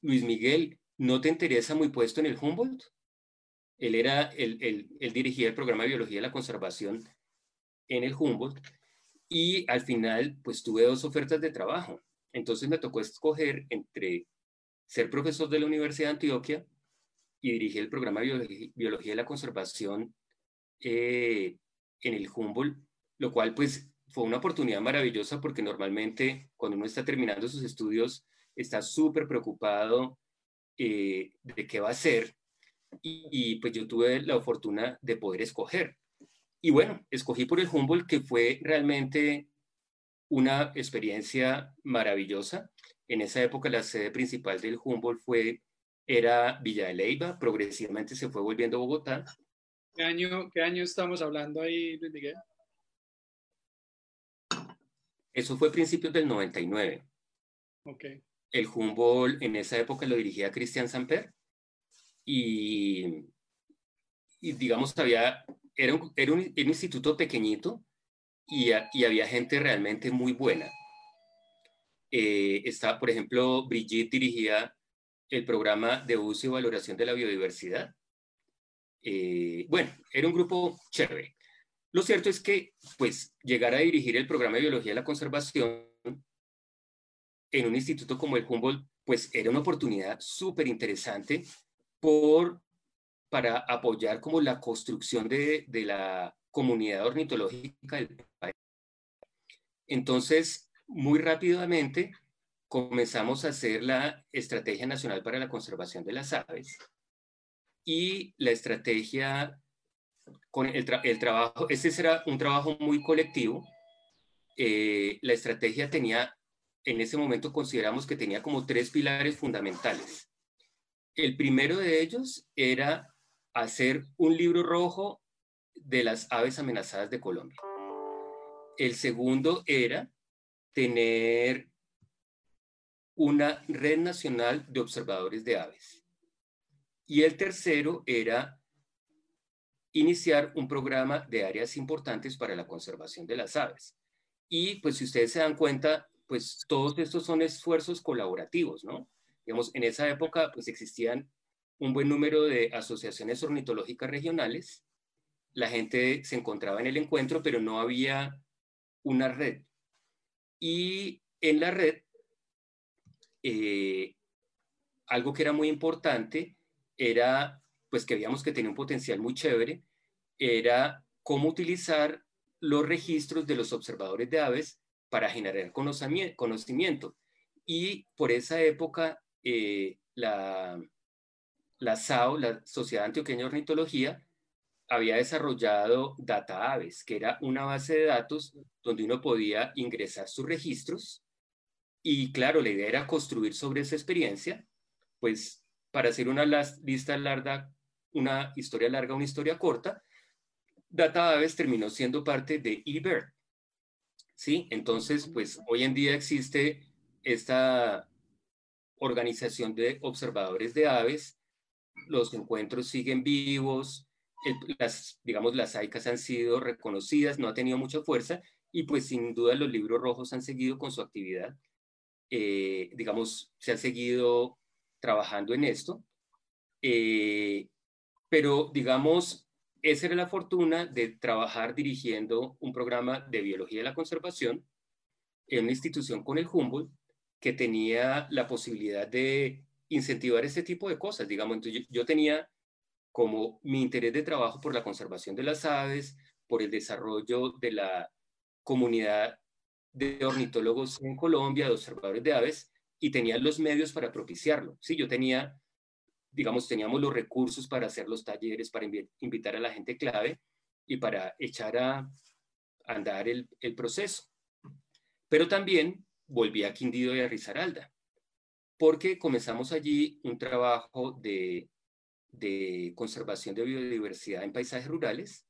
Luis Miguel, ¿no te interesa muy puesto en el Humboldt? Él era, el, él dirigía el programa de Biología de la Conservación en el Humboldt y al final, pues tuve dos ofertas de trabajo. Entonces me tocó escoger entre ser profesor de la Universidad de Antioquia y dirigir el programa de Biología, de la Conservación eh, en el Humboldt, lo cual pues fue una oportunidad maravillosa porque normalmente cuando uno está terminando sus estudios está súper preocupado eh, de qué va a hacer y, y, pues yo tuve la fortuna de poder escoger. Y bueno, escogí por el Humboldt, que fue realmente una experiencia maravillosa. En esa época la sede principal del Humboldt fue, era Villa de Leyva, progresivamente se fue volviendo Bogotá.
¿Qué año, qué año estamos hablando ahí, Luis Miguel?
Eso fue a principios del 99.
Ok.
El Humboldt en esa época lo dirigía Cristian Samper y, y digamos, había era un, era un, instituto pequeñito y, y, había gente realmente muy buena. Eh, está, por ejemplo, Brigitte dirigía el programa de uso y valoración de la biodiversidad. Eh, bueno, era un grupo chévere. Lo cierto es que, pues, llegar a dirigir el programa de biología de la conservación en un instituto como el Humboldt, pues era una oportunidad súper interesante por, para apoyar como la construcción de, de la comunidad ornitológica del país. Entonces, muy rápidamente comenzamos a hacer la Estrategia Nacional para la Conservación de las Aves y la estrategia con el, el trabajo, este será un trabajo muy colectivo. Eh, la estrategia tenía, en ese momento consideramos que tenía como tres pilares fundamentales. El primero de ellos era hacer un libro rojo de las aves amenazadas de Colombia. El segundo era tener una red nacional de observadores de aves. Y el tercero era iniciar un programa de áreas importantes para la conservación de las aves. Y pues si ustedes se dan cuenta, pues todos estos son esfuerzos colaborativos, ¿no? Digamos, en esa época pues existían un buen número de asociaciones ornitológicas regionales. La gente se encontraba en el encuentro, pero no había una red. Y en la red, eh, algo que era muy importante era, pues que veíamos que tenía un potencial muy chévere, era cómo utilizar los registros de los observadores de aves para generar conocimiento. Y por esa época, eh, la, la SAO, la Sociedad Antioqueña de Ornitología, había desarrollado Data Aves, que era una base de datos donde uno podía ingresar sus registros. Y claro, la idea era construir sobre esa experiencia, pues para hacer una lista larga, una historia larga, una historia corta, Data Aves terminó siendo parte de eBird. ¿Sí? Entonces, pues hoy en día existe esta organización de observadores de aves, los encuentros siguen vivos, las, digamos, las AICAS han sido reconocidas, no ha tenido mucha fuerza y pues sin duda los libros rojos han seguido con su actividad. Eh, digamos, se ha seguido trabajando en esto. Eh, pero digamos, esa era la fortuna de trabajar dirigiendo un programa de biología de la conservación en una institución con el Humboldt que tenía la posibilidad de incentivar este tipo de cosas. Digamos, entonces yo tenía como mi interés de trabajo por la conservación de las aves, por el desarrollo de la comunidad de ornitólogos en Colombia, de observadores de aves, y tenía los medios para propiciarlo. Sí, yo tenía, digamos, teníamos los recursos para hacer los talleres, para invitar a la gente clave y para echar a andar el, el proceso. Pero también volví a Quindío y a Risaralda, porque comenzamos allí un trabajo de de conservación de biodiversidad en paisajes rurales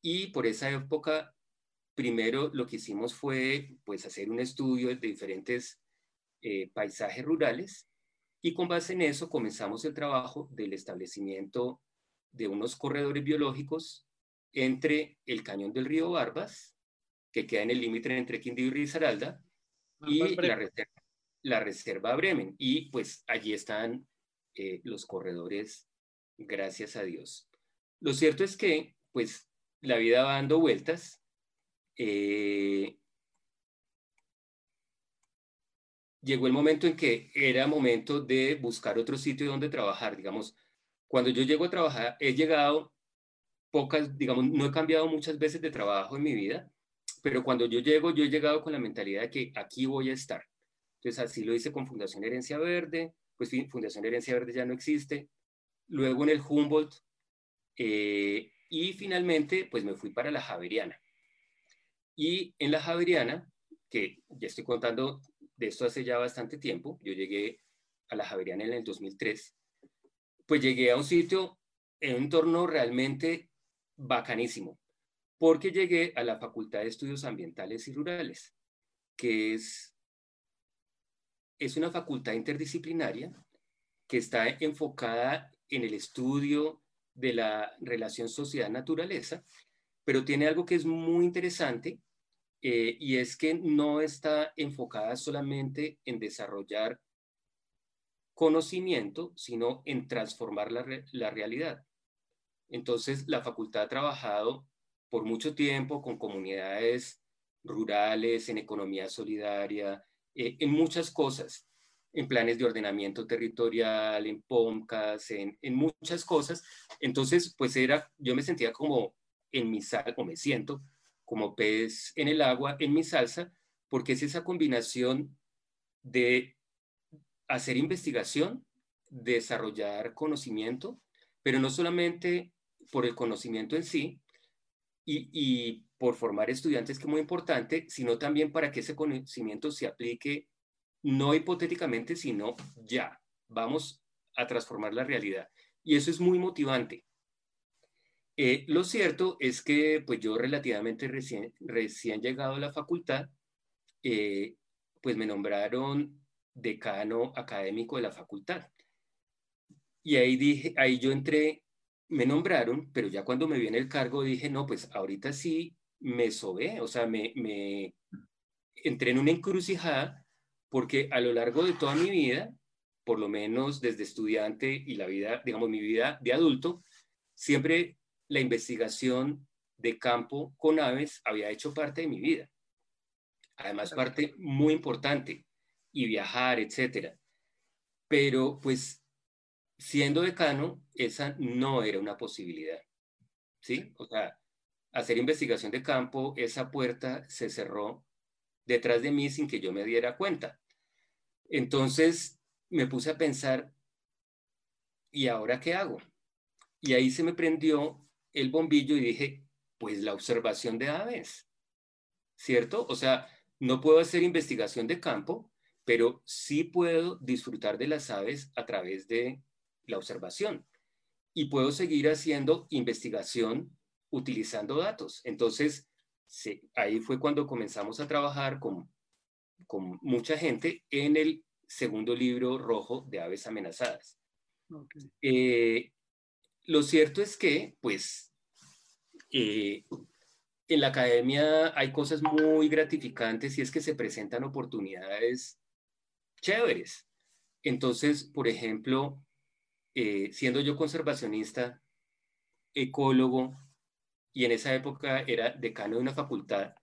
y por esa época primero lo que hicimos fue pues hacer un estudio de diferentes eh, paisajes rurales y con base en eso comenzamos el trabajo del establecimiento de unos corredores biológicos entre el cañón del río Barbas, que queda en el límite entre Quindío y Risaralda, y la reserva, la reserva Bremen. Y pues allí están eh, los corredores gracias a Dios. Lo cierto es que, pues, la vida va dando vueltas. Eh, llegó el momento en que era momento de buscar otro sitio donde trabajar. Digamos, cuando yo llego a trabajar, he llegado pocas, digamos, no he cambiado muchas veces de trabajo en mi vida, pero cuando yo llego, yo he llegado con la mentalidad de que aquí voy a estar. Entonces, así lo hice con Fundación Herencia Verde, pues Fundación Herencia Verde ya no existe, luego en el Humboldt eh, y finalmente pues me fui para la Javeriana. Y en la Javeriana, que ya estoy contando de esto hace ya bastante tiempo, yo llegué a la Javeriana en el 2003, pues llegué a un sitio en un entorno realmente bacanísimo, porque llegué a la Facultad de Estudios Ambientales y Rurales, que es, es una facultad interdisciplinaria que está enfocada en el estudio de la relación sociedad-naturaleza, pero tiene algo que es muy interesante eh, y es que no está enfocada solamente en desarrollar conocimiento, sino en transformar la, la realidad. Entonces, la facultad ha trabajado por mucho tiempo con comunidades rurales, en economía solidaria, eh, en muchas cosas, en planes de ordenamiento territorial, en POMCAS, en, muchas cosas. Entonces, pues era, yo me sentía como en mi sal, o me siento como pez en el agua, en mi salsa, porque es esa combinación de hacer investigación, desarrollar conocimiento, pero no solamente por el conocimiento en sí y, por formar estudiantes, que es muy importante, sino también para que ese conocimiento se aplique no hipotéticamente, sino ya. Vamos a transformar la realidad. Y eso es muy motivante. Eh, lo cierto es que pues yo relativamente recién, recién llegado a la facultad, eh, pues me nombraron decano académico de la facultad. Y ahí dije, ahí yo entré, me nombraron, pero ya cuando me viene el cargo dije, no, pues ahorita sí me sobé, o sea, me, me entré en una encrucijada porque a lo largo de toda mi vida, por lo menos desde estudiante y la vida, digamos, mi vida de adulto, siempre la investigación de campo con aves había hecho parte de mi vida. Además, parte muy importante, y viajar, etcétera. Pero pues siendo decano, esa no era una posibilidad. ¿Sí? O sea, hacer investigación de campo, esa puerta se cerró detrás de mí sin que yo me diera cuenta. Entonces me puse a pensar, ¿y ahora qué hago? Y ahí se me prendió el bombillo y dije, pues la observación de aves, ¿cierto? O sea, no puedo hacer investigación de campo, pero sí puedo disfrutar de las aves a través de la observación y puedo seguir haciendo investigación utilizando datos. Entonces, ahí fue cuando comenzamos a trabajar con, con mucha gente en el segundo libro rojo de aves amenazadas. Eh, lo cierto es que, pues, eh, en la academia hay cosas muy gratificantes y es que se presentan oportunidades chéveres. Entonces, por ejemplo, eh, siendo yo conservacionista, ecólogo, y en esa época era decano de una facultad,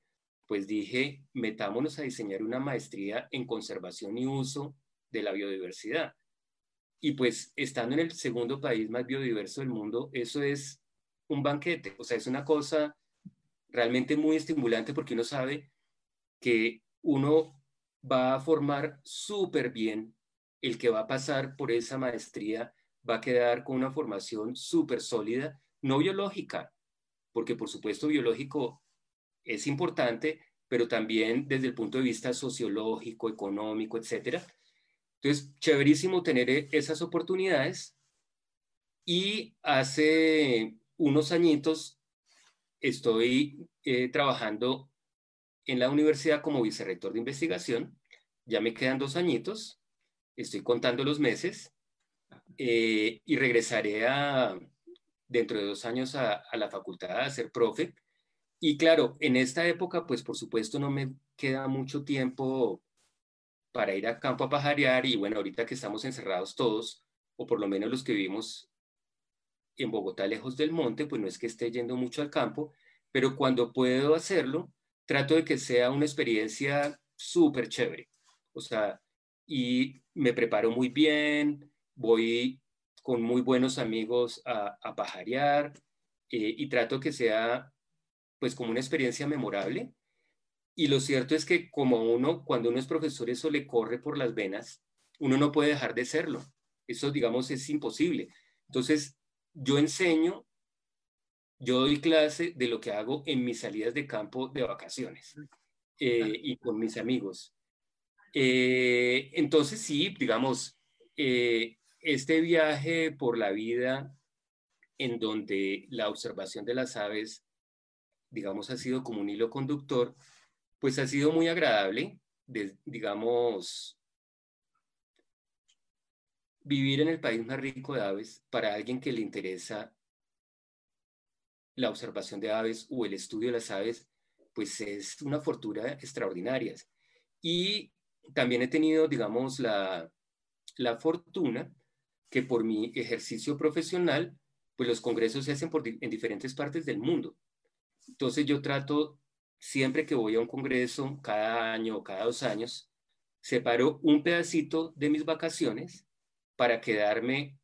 pues dije, metámonos a diseñar una maestría en conservación y uso de la biodiversidad. Y pues estando en el segundo país más biodiverso del mundo, eso es un banquete, o sea, es una cosa realmente muy estimulante porque uno sabe que uno va a formar súper bien, el que va a pasar por esa maestría va a quedar con una formación súper sólida, no biológica, porque por supuesto biológico es importante, pero también desde el punto de vista sociológico, económico, etcétera. Entonces, chéverísimo tener e, esas oportunidades. Y hace unos añitos estoy eh, trabajando en la universidad como vicerrector de investigación. Ya me quedan dos añitos, estoy contando los meses eh, y regresaré a, dentro de dos años a, la facultad a ser profe. Y claro, en esta época, pues por supuesto no me queda mucho tiempo para ir a campo a pajarear y bueno, ahorita que estamos encerrados todos, o por lo menos los que vivimos en Bogotá lejos del monte, pues no es que esté yendo mucho al campo, pero cuando puedo hacerlo, trato de que sea una experiencia súper chévere. O sea, y me preparo muy bien, voy con muy buenos amigos a, a pajarear eh, y trato que sea pues como una experiencia memorable. Y lo cierto es que como uno, cuando uno es profesor, eso le corre por las venas, uno no puede dejar de serlo. Eso, digamos, es imposible. Entonces, yo enseño yo doy clase de lo que hago en mis salidas de campo de vacaciones eh, y con mis amigos. Eh, entonces, sí, digamos, eh, este viaje por la vida en donde la observación de las aves, digamos, ha sido como un hilo conductor, pues ha sido muy agradable, digamos, vivir en el país más rico de aves para alguien que le interesa la observación de aves o el estudio de las aves, pues es una fortuna extraordinaria. Y también he tenido, digamos, la, la fortuna que por mi ejercicio profesional, pues los congresos se hacen en diferentes partes del mundo. Entonces yo trato, siempre que voy a un congreso, cada año o cada dos años, separo un pedacito de mis vacaciones para quedarme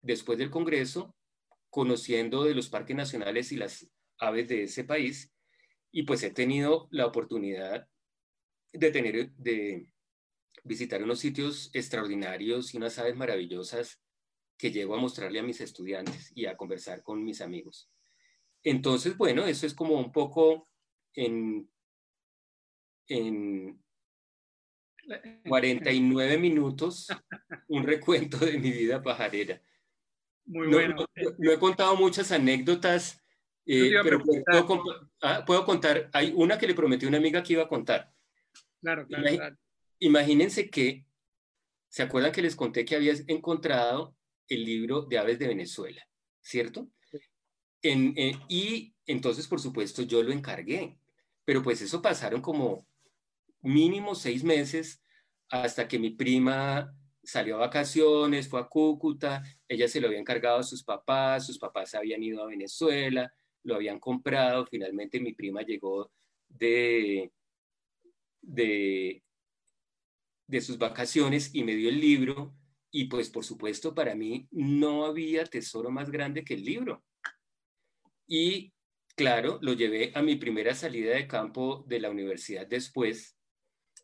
después del Congreso conociendo de los parques nacionales y las aves de ese país y pues he tenido la oportunidad de tener visitar unos sitios extraordinarios y unas aves maravillosas que llego a mostrarle a mis estudiantes y a conversar con mis amigos. Entonces, bueno, eso es como un poco en, en 49 minutos un recuento de mi vida pajarera.
Muy bueno.
No, he contado muchas anécdotas, eh, pero ah, puedo, contar. Hay una que le prometí a una amiga que iba a contar.
Claro, claro,
Imagínense que, ¿se acuerdan que les conté que había encontrado el libro de aves de Venezuela? ¿Cierto? En, eh, y entonces, por supuesto, yo lo encargué. Pero pues eso pasaron como mínimo seis meses hasta que mi prima salió a vacaciones, fue a Cúcuta, ella se lo había encargado a sus papás, sus papás habían ido a Venezuela, lo habían comprado, finalmente mi prima llegó de, de, de sus vacaciones y me dio el libro y pues por supuesto para mí no había tesoro más grande que el libro. Y claro, lo llevé a mi primera salida de campo de la universidad después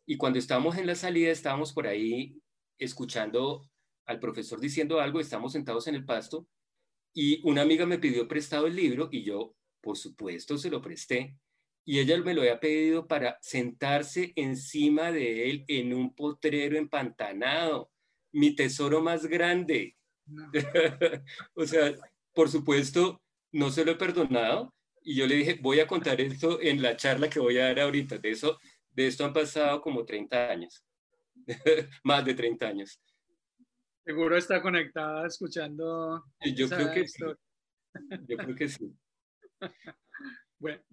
y cuando estábamos en la salida, estábamos por ahí escuchando al profesor diciendo algo, estamos sentados en el pasto y una amiga me pidió prestado el libro y yo, por supuesto, se lo presté. Y ella me lo había pedido para sentarse encima de él en un potrero empantanado, mi tesoro más grande. *laughs* o sea, por supuesto, no se lo he perdonado. Y yo le dije, voy a contar esto en la charla que voy a dar ahorita. De eso de esto han pasado como 30 años, *laughs* más de 30 años.
Seguro está conectada escuchando.
Yo creo que sí. Yo creo que sí.
bueno,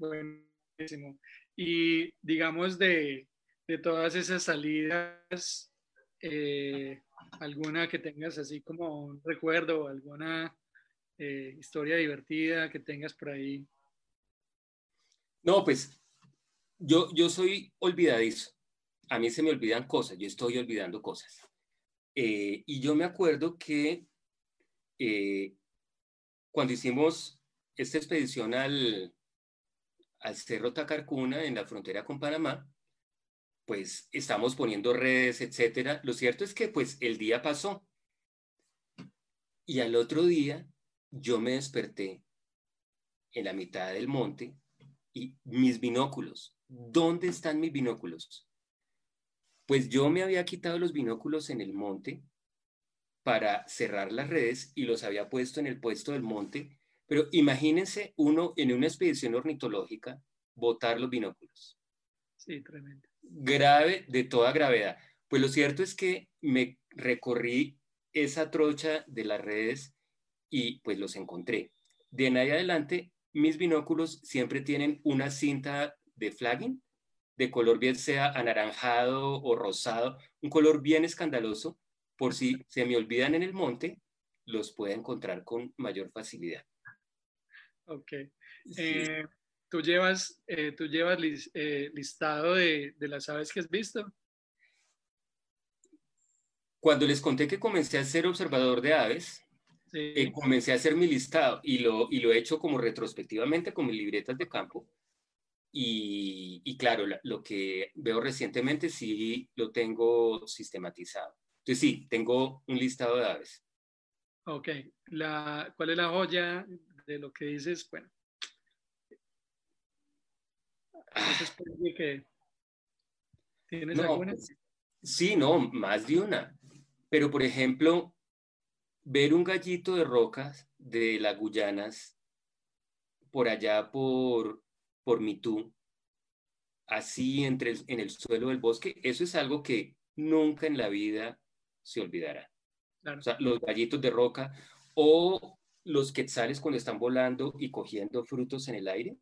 buenísimo. Y digamos de, de todas esas salidas, eh, alguna que tengas así como un recuerdo, alguna eh, historia divertida que tengas por ahí.
No, pues yo, yo soy olvidadizo. A mí se me olvidan cosas, yo estoy olvidando cosas. Eh, y yo me acuerdo que eh, cuando hicimos esta expedición al, al Cerro Tacarcuna en la frontera con Panamá, pues estamos poniendo redes, etcétera. Lo cierto es que pues el día pasó y al otro día yo me desperté en la mitad del monte y mis binóculos ¿dónde están mis binóculos? Pues yo me había quitado los binóculos en el monte para cerrar las redes y los había puesto en el puesto del monte, pero imagínense uno en una expedición ornitológica botar los binóculos.
Sí, tremendo.
Grave, de toda gravedad. Pues lo cierto es que me recorrí esa trocha de las redes y pues los encontré. De en ahí adelante, mis binóculos siempre tienen una cinta de flagging, de color bien sea anaranjado o rosado, un color bien escandaloso, por si se me olvidan en el monte, los puede encontrar con mayor facilidad.
Ok. Eh, ¿Tú llevas, eh, tú llevas eh, listado de, las aves que has visto?
Cuando les conté que comencé a ser observador de aves, comencé a hacer mi listado y lo, y lo he hecho como retrospectivamente con mis libretas de campo. Y, claro, lo que veo recientemente sí lo tengo sistematizado. Entonces sí, tengo un listado de aves.
Ok, la, ¿cuál es la joya de lo que dices? Bueno, que ¿Tienes alguna? Pues,
sí, no, más de una. Pero, por ejemplo, ver un gallito de rocas de las Guyanas por allá por por tú, así entre en el suelo del bosque, eso es algo que nunca en la vida se olvidará. O sea, los gallitos de roca o los quetzales cuando están volando y cogiendo frutos en el aire,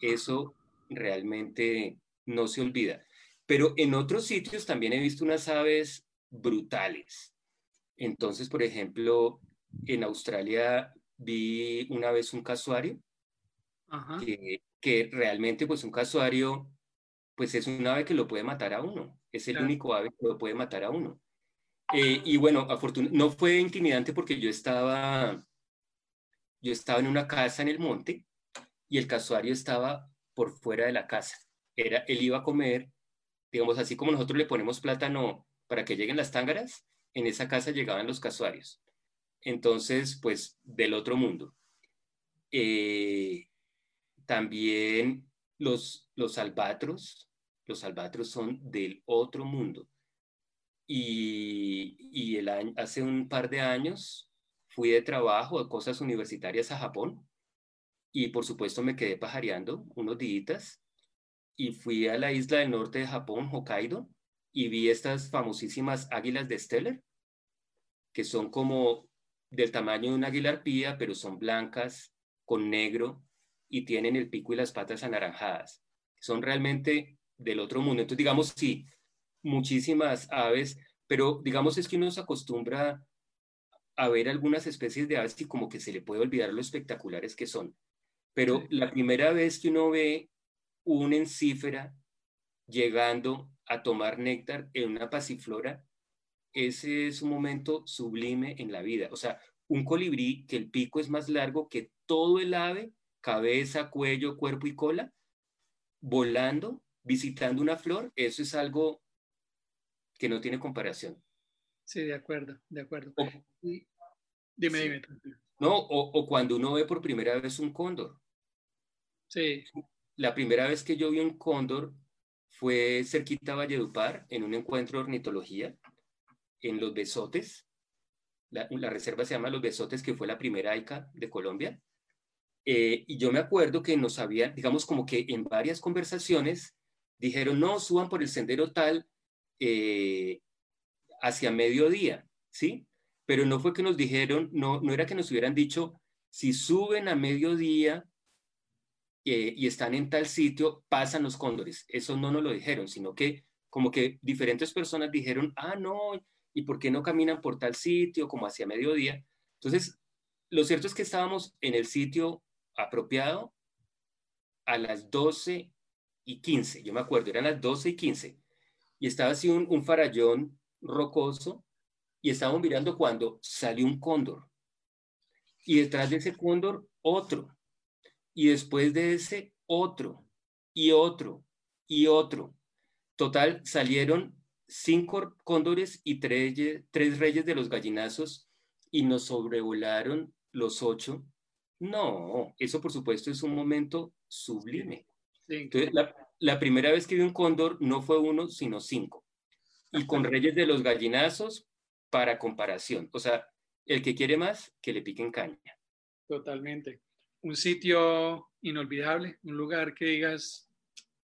eso realmente no se olvida. Pero en otros sitios también he visto unas aves brutales. Entonces, por ejemplo, en Australia vi una vez un casuario que que realmente pues un casuario pues es un ave que lo puede matar a uno. Es el único ave que lo puede matar a uno. Eh, y bueno, no fue intimidante porque yo estaba, yo estaba en una casa en el monte y el casuario estaba por fuera de la casa. Era, él iba a comer, digamos así como nosotros le ponemos plátano para que lleguen las tángaras, en esa casa llegaban los casuarios. Entonces, pues del otro mundo. Eh, también los, los albatros, los albatros son del otro mundo. Y, y el hace un par de años fui de trabajo, de cosas universitarias a Japón. Y por supuesto me quedé pajareando unos días y fui a la isla del norte de Japón, Hokkaido, y vi estas famosísimas águilas de Steller, que son como del tamaño de una águila arpía, pero son blancas con negro y tienen el pico y las patas anaranjadas. Son realmente del otro mundo. Entonces, digamos, sí, muchísimas aves, pero digamos es que uno se acostumbra a ver algunas especies de aves y como que se le puede olvidar lo espectaculares que son. Pero la primera vez que uno ve un encífera llegando a tomar néctar en una pasiflora, ese es un momento sublime en la vida. O sea, un colibrí que el pico es más largo que todo el ave, cabeza, cuello, cuerpo y cola, volando, visitando una flor, eso es algo que no tiene comparación.
Sí, de acuerdo, de acuerdo. dime, dime.
No, o, o, cuando uno ve por primera vez un cóndor.
Sí.
La primera vez que yo vi un cóndor fue cerquita a Valledupar, en un encuentro de ornitología, en Los Besotes. La, reserva se llama Los Besotes, que fue la primera AICA de Colombia. Eh, y yo me acuerdo que nos habían, digamos, como que en varias conversaciones dijeron, no, suban por el sendero tal eh, hacia mediodía, ¿sí? Pero no fue que nos dijeron, no, no era que nos hubieran dicho, si suben a mediodía eh, y están en tal sitio, pasan los cóndores. Eso no nos lo dijeron, sino que como que diferentes personas dijeron, ah, no, ¿y por qué no caminan por tal sitio como hacia mediodía? Entonces, lo cierto es que estábamos en el sitio apropiado a las 12 y 15, yo me acuerdo, eran las 12 y 15, y estaba así un, un farallón rocoso, y estábamos mirando cuando salió un cóndor, y detrás de ese cóndor otro, y después de ese otro, y otro, y otro. Total, salieron cinco cóndores y tres, tres reyes de los gallinazos y nos sobrevolaron los ocho. No, eso por supuesto es un momento sublime. Entonces, la, la, primera vez que vi un cóndor no fue uno, sino cinco. Y con reyes de los gallinazos para comparación. O sea, el que quiere más, que le piquen caña.
Totalmente. Un sitio inolvidable, un lugar que digas,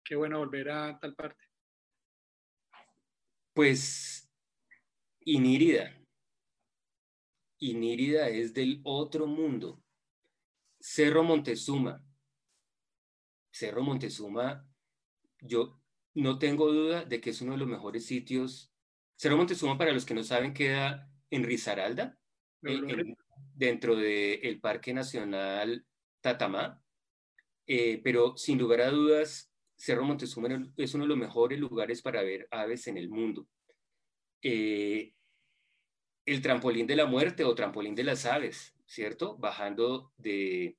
qué bueno volver a tal parte.
Pues Inírida. Inírida es del otro mundo. Cerro Montezuma. Cerro Montezuma, yo no tengo duda de que es uno de los mejores sitios. Cerro Montezuma, para los que no saben, queda en Risaralda, dentro del Parque Nacional Tatamá. Eh, pero sin lugar a dudas, Cerro Montezuma es uno de los mejores lugares para ver aves en el mundo. Eh, el trampolín de la muerte o trampolín de las aves, ¿cierto? Bajando de,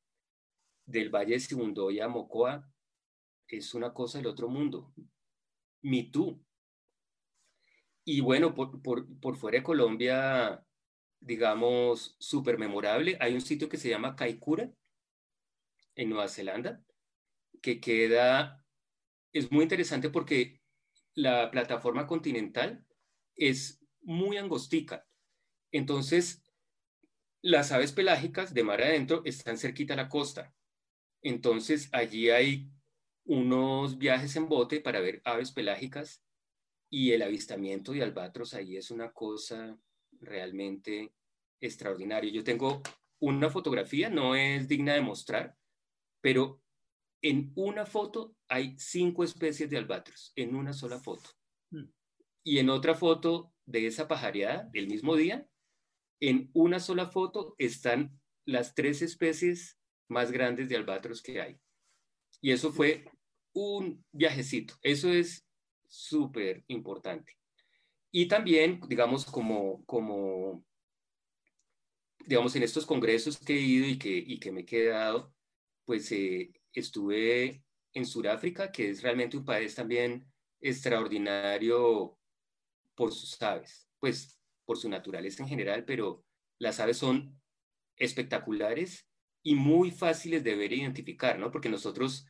del Valle de Sibundoya a Mocoa, es una cosa del otro mundo. Mitú. Y bueno, por, por, por fuera de Colombia, digamos, súper memorable, hay un sitio que se llama Kaikoura, en Nueva Zelanda, que queda es muy interesante porque la plataforma continental es muy angostica. Entonces, las aves pelágicas de mar adentro están cerquita a la costa. Entonces, allí hay unos viajes en bote para ver aves pelágicas y el avistamiento de albatros ahí es una cosa realmente extraordinaria. Yo tengo una fotografía, no es digna de mostrar, pero en una foto hay cinco especies de albatros, en una sola foto. Mm. Y en otra foto de esa pajareada, del mismo día, en una sola foto están las tres especies más grandes de albatros que hay. Y eso fue un viajecito. Eso es súper importante. Y también, digamos, como, como, digamos, en estos congresos que he ido y que, y que me he quedado, pues eh, estuve en Sudáfrica, que es realmente un país también extraordinario por sus aves, pues por su naturaleza en general, pero las aves son espectaculares y muy fáciles de ver e identificar, ¿no? Porque nosotros,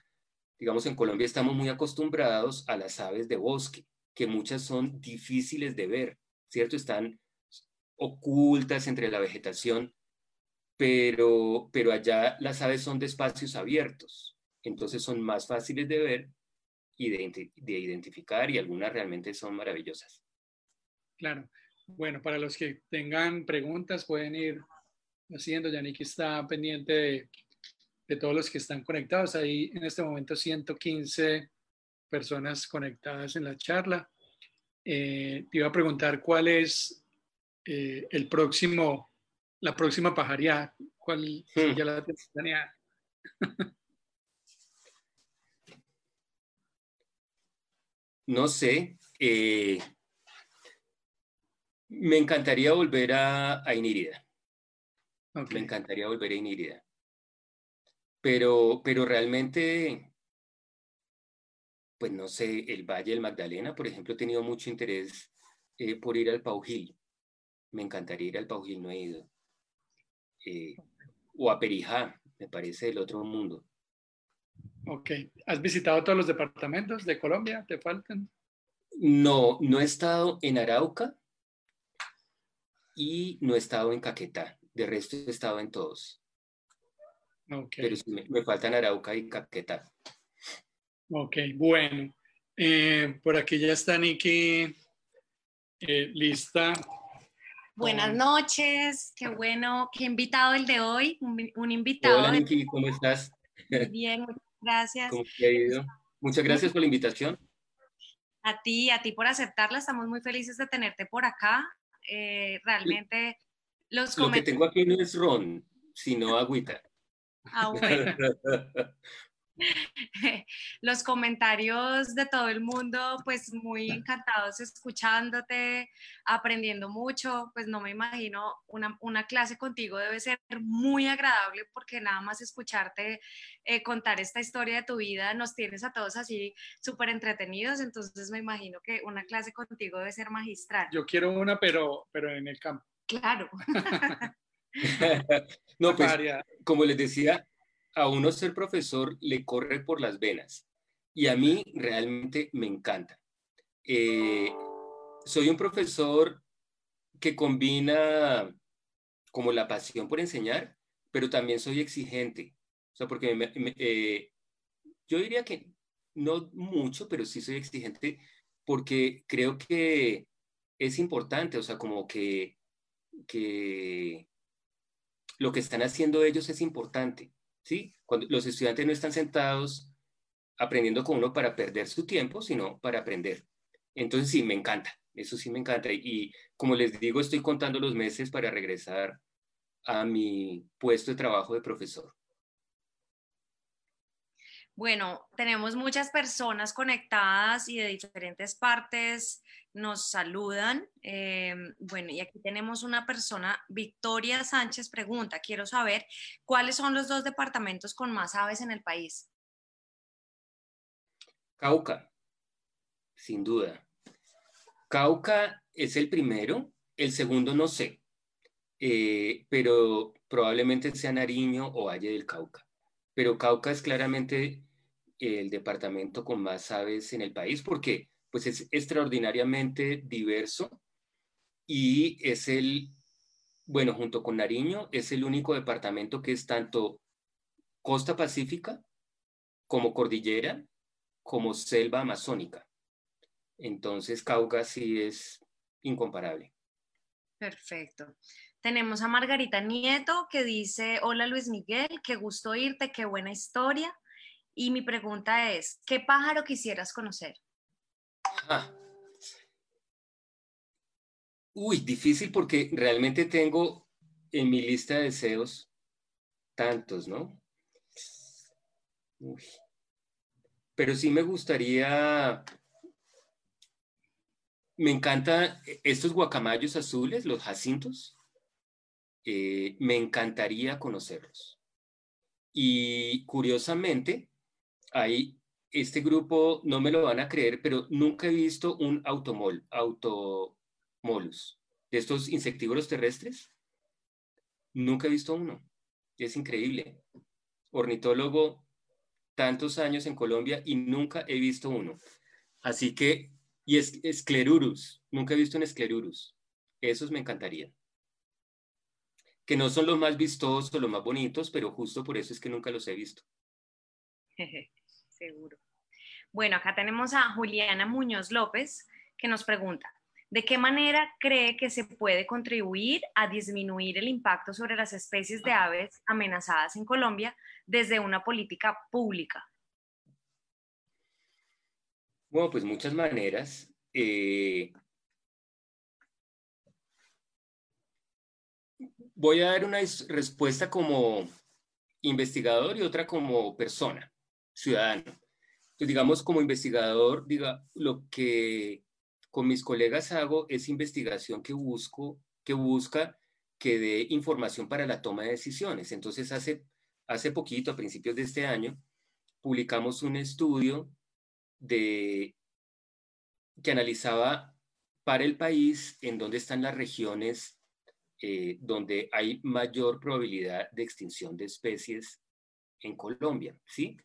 digamos, en Colombia estamos muy acostumbrados a las aves de bosque, que muchas son difíciles de ver, ¿cierto? Están ocultas entre la vegetación, pero, pero allá las aves son de espacios abiertos, entonces son más fáciles de ver y de, de identificar y algunas realmente son maravillosas.
Claro. Bueno, para los que tengan preguntas pueden ir haciendo. Yannick está pendiente de, de, todos los que están conectados. Hay en este momento 115 personas conectadas en la charla. Eh, te iba a preguntar cuál es eh, el próximo, la próxima pajaría. ¿Cuál hmm. ya la planeada? *laughs*
no sé. Eh, me encantaría volver a, a Inírida. Me encantaría volver a Inírida. Pero, pero realmente, pues no sé, el Valle del Magdalena, por ejemplo, he tenido mucho interés eh, por ir al Paujil. Me encantaría ir al Paujil, no he ido. Eh, o a Perijá, me parece el otro mundo.
Ok. ¿Has visitado todos los departamentos de Colombia? ¿Te faltan?
No, no he estado en Arauca, y no he estado en Caquetá. De resto he estado en todos. Pero sí, me, faltan Arauca y Caquetá.
Ok, bueno. Eh, por aquí ya está Niki eh, lista.
Buenas noches, qué bueno, qué invitado el de hoy, un, invitado.
Hola Niki, ¿cómo estás?
Bien, muchas gracias.
¿Cómo te ha ido? Muchas gracias por la invitación.
A ti, a ti por aceptarla, estamos muy felices de tenerte por acá. Eh, realmente los
Lo que tengo aquí no es ron, sino agüita.
Ah, bueno. *laughs* los comentarios de todo el mundo, pues muy encantados escuchándote, aprendiendo mucho, pues no me imagino, una, una clase contigo debe ser muy agradable porque nada más escucharte eh, contar esta historia de tu vida, nos tienes a todos así súper entretenidos, entonces me imagino que una clase contigo debe ser magistral.
Yo quiero una, pero, pero en el campo.
Claro. *laughs*
no, pues, como les decía, a uno ser profesor le corre por las venas y a mí realmente me encanta. Eh, soy un profesor que combina como la pasión por enseñar, pero también soy exigente. O sea, porque eh, yo diría que no mucho, pero sí soy exigente porque creo que es importante, o sea, como que, que lo que están haciendo ellos es importante. ¿sí? Cuando los estudiantes no están sentados aprendiendo con uno para perder su tiempo, sino para aprender. Entonces sí, me encanta, eso sí me encanta. Y, como les digo, estoy contando los meses para regresar a mi puesto de trabajo de profesor.
Bueno, tenemos muchas personas conectadas y de diferentes partes nos saludan. Em, bueno, y aquí tenemos una persona, Victoria Sánchez pregunta, quiero saber cuáles son los dos departamentos con más aves en el país.
Cauca, sin duda. Cauca es el primero, el segundo no sé, eh, pero probablemente sea Nariño o Valle del Cauca pero Cauca es claramente el departamento con más aves en el país porque pues es extraordinariamente diverso y es el, bueno, junto con Nariño, es el único departamento que es tanto costa pacífica como cordillera como selva amazónica. Entonces Cauca sí es incomparable.
Perfecto. Tenemos a Margarita Nieto que dice, hola Luis Miguel, qué gusto oírte, qué buena historia. Y mi pregunta es, ¿qué pájaro quisieras conocer?
Uy, difícil porque realmente tengo en mi lista de deseos tantos, ¿no? Pero sí me gustaría me encanta estos guacamayos azules, los jacintos. Eh, me encantaría conocerlos. Y curiosamente, hay este grupo, no me lo van a creer, pero nunca he visto un automol, automolus, de estos insectívoros terrestres. Nunca he visto uno. Es increíble. Ornitólogo, tantos años en Colombia y nunca he visto uno. Así que, y es esclerurus, nunca he visto un esclerurus. Esos me encantaría que no son los más vistosos, los más bonitos, pero justo por eso es que nunca los he visto. *laughs*
Seguro. Bueno, acá tenemos a Juliana Muñoz López que nos pregunta, ¿de qué manera cree que se puede contribuir a disminuir el impacto sobre las especies de aves amenazadas en Colombia desde una política pública?
Bueno, pues muchas maneras. Eh, voy a dar una respuesta como investigador y otra como persona, ciudadano. Entonces, digamos, como investigador, diga, lo que con mis colegas hago es investigación que busco, que busca que dé información para la toma de decisiones. Entonces, hace, hace poquito, a principios de este año, publicamos un estudio de, que analizaba para el país en dónde están las regiones eh, donde hay mayor probabilidad de extinción de especies en Colombia, ¿sí?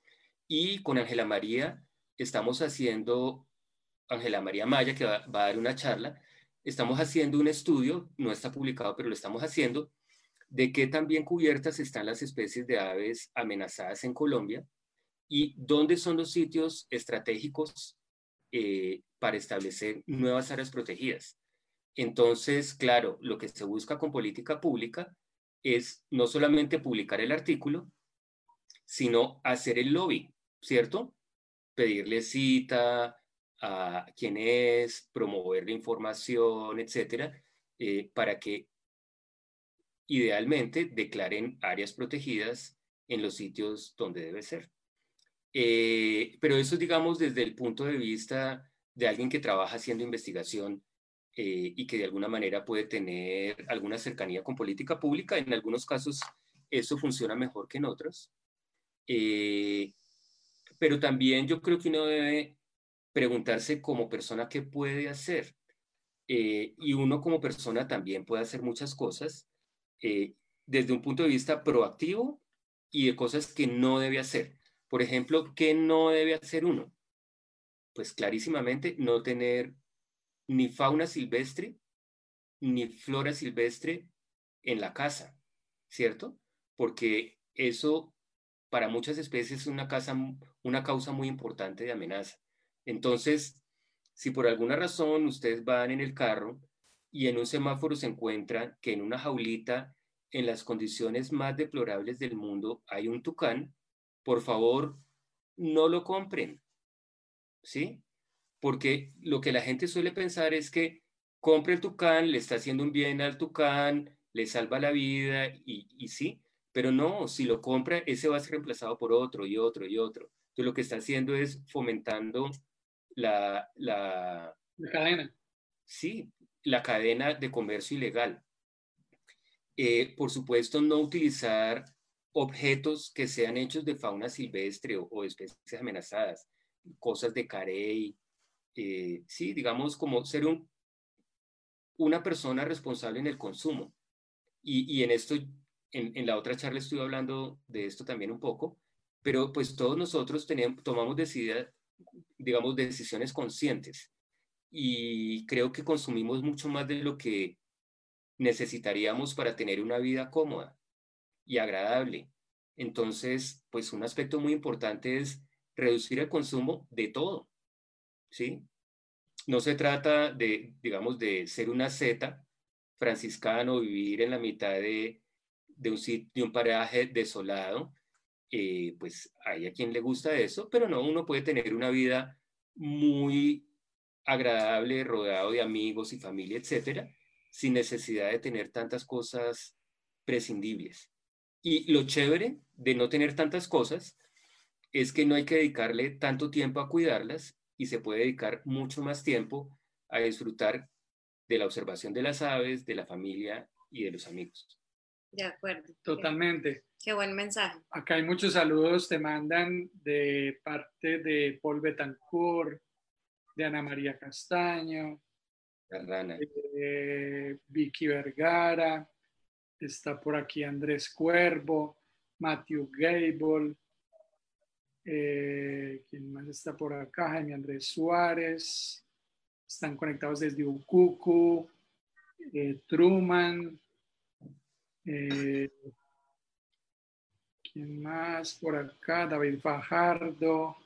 Y con Ángela María estamos haciendo, Ángela María Maya, que va, a dar una charla, estamos haciendo un estudio, no está publicado, pero lo estamos haciendo, de qué tan bien cubiertas están las especies de aves amenazadas en Colombia y dónde son los sitios estratégicos eh, para establecer nuevas áreas protegidas. Entonces, claro, lo que se busca con política pública es no solamente publicar el artículo, sino hacer el lobby, ¿cierto? Pedirle cita a quién es, promover la información, etcétera, eh, para que idealmente declaren áreas protegidas en los sitios donde debe ser. Eh, pero eso, digamos, desde el punto de vista de alguien que trabaja haciendo investigación eh, y que de alguna manera puede tener alguna cercanía con política pública. En algunos casos eso funciona mejor que en otros. Eh, pero también yo creo que uno debe preguntarse como persona qué puede hacer. Eh, y uno como persona también puede hacer muchas cosas desde un punto de vista proactivo y de cosas que no debe hacer. Por ejemplo, ¿qué no debe hacer uno? Pues clarísimamente no tener ni fauna silvestre, ni flora silvestre en la casa, ¿cierto? Porque eso para muchas especies es una, una causa muy importante de amenaza. Entonces, si por alguna razón ustedes van en el carro y en un semáforo se encuentran que en una jaulita, en las condiciones más deplorables del mundo, hay un tucán, por favor, no lo compren. ¿Sí? porque lo que la gente suele pensar es que compre el tucán, le está haciendo un bien al tucán, le salva la vida y, sí, pero no, si lo compra, ese va a ser reemplazado por otro y otro y otro. Entonces lo que está haciendo es fomentando la,
la, la cadena.
Sí, la cadena de comercio ilegal. Eh, por supuesto, no utilizar objetos que sean hechos de fauna silvestre o, o especies amenazadas, cosas de carey, eh, sí, digamos, como ser un, una persona responsable en el consumo. Y, en esto, en, la otra charla estuve hablando de esto también un poco, pero pues todos nosotros tenemos, tomamos decida, digamos, decisiones conscientes y creo que consumimos mucho más de lo que necesitaríamos para tener una vida cómoda y agradable. Entonces, pues un aspecto muy importante es reducir el consumo de todo, ¿sí? No se trata de, digamos, de ser una zeta franciscano, vivir en la mitad de, de, un, de un paraje desolado, eh, pues hay a quien le gusta eso, pero no, uno puede tener una vida muy agradable, rodeado de amigos y familia, etcétera, sin necesidad de tener tantas cosas prescindibles. Y lo chévere de no tener tantas cosas es que no hay que dedicarle tanto tiempo a cuidarlas y se puede dedicar mucho más tiempo a disfrutar de la observación de las aves, de la familia y de los amigos.
De acuerdo.
Totalmente.
Qué buen mensaje.
Acá hay muchos saludos, te mandan de parte de Paul Betancourt, de Ana María Castaño, de Vicky Vergara, está por aquí Andrés Cuervo, Matthew Gable, eh, ¿quién más está por acá? Jaime Andrés Suárez, están conectados desde Ucucu, eh, Truman, eh, ¿quién más por acá? David Fajardo,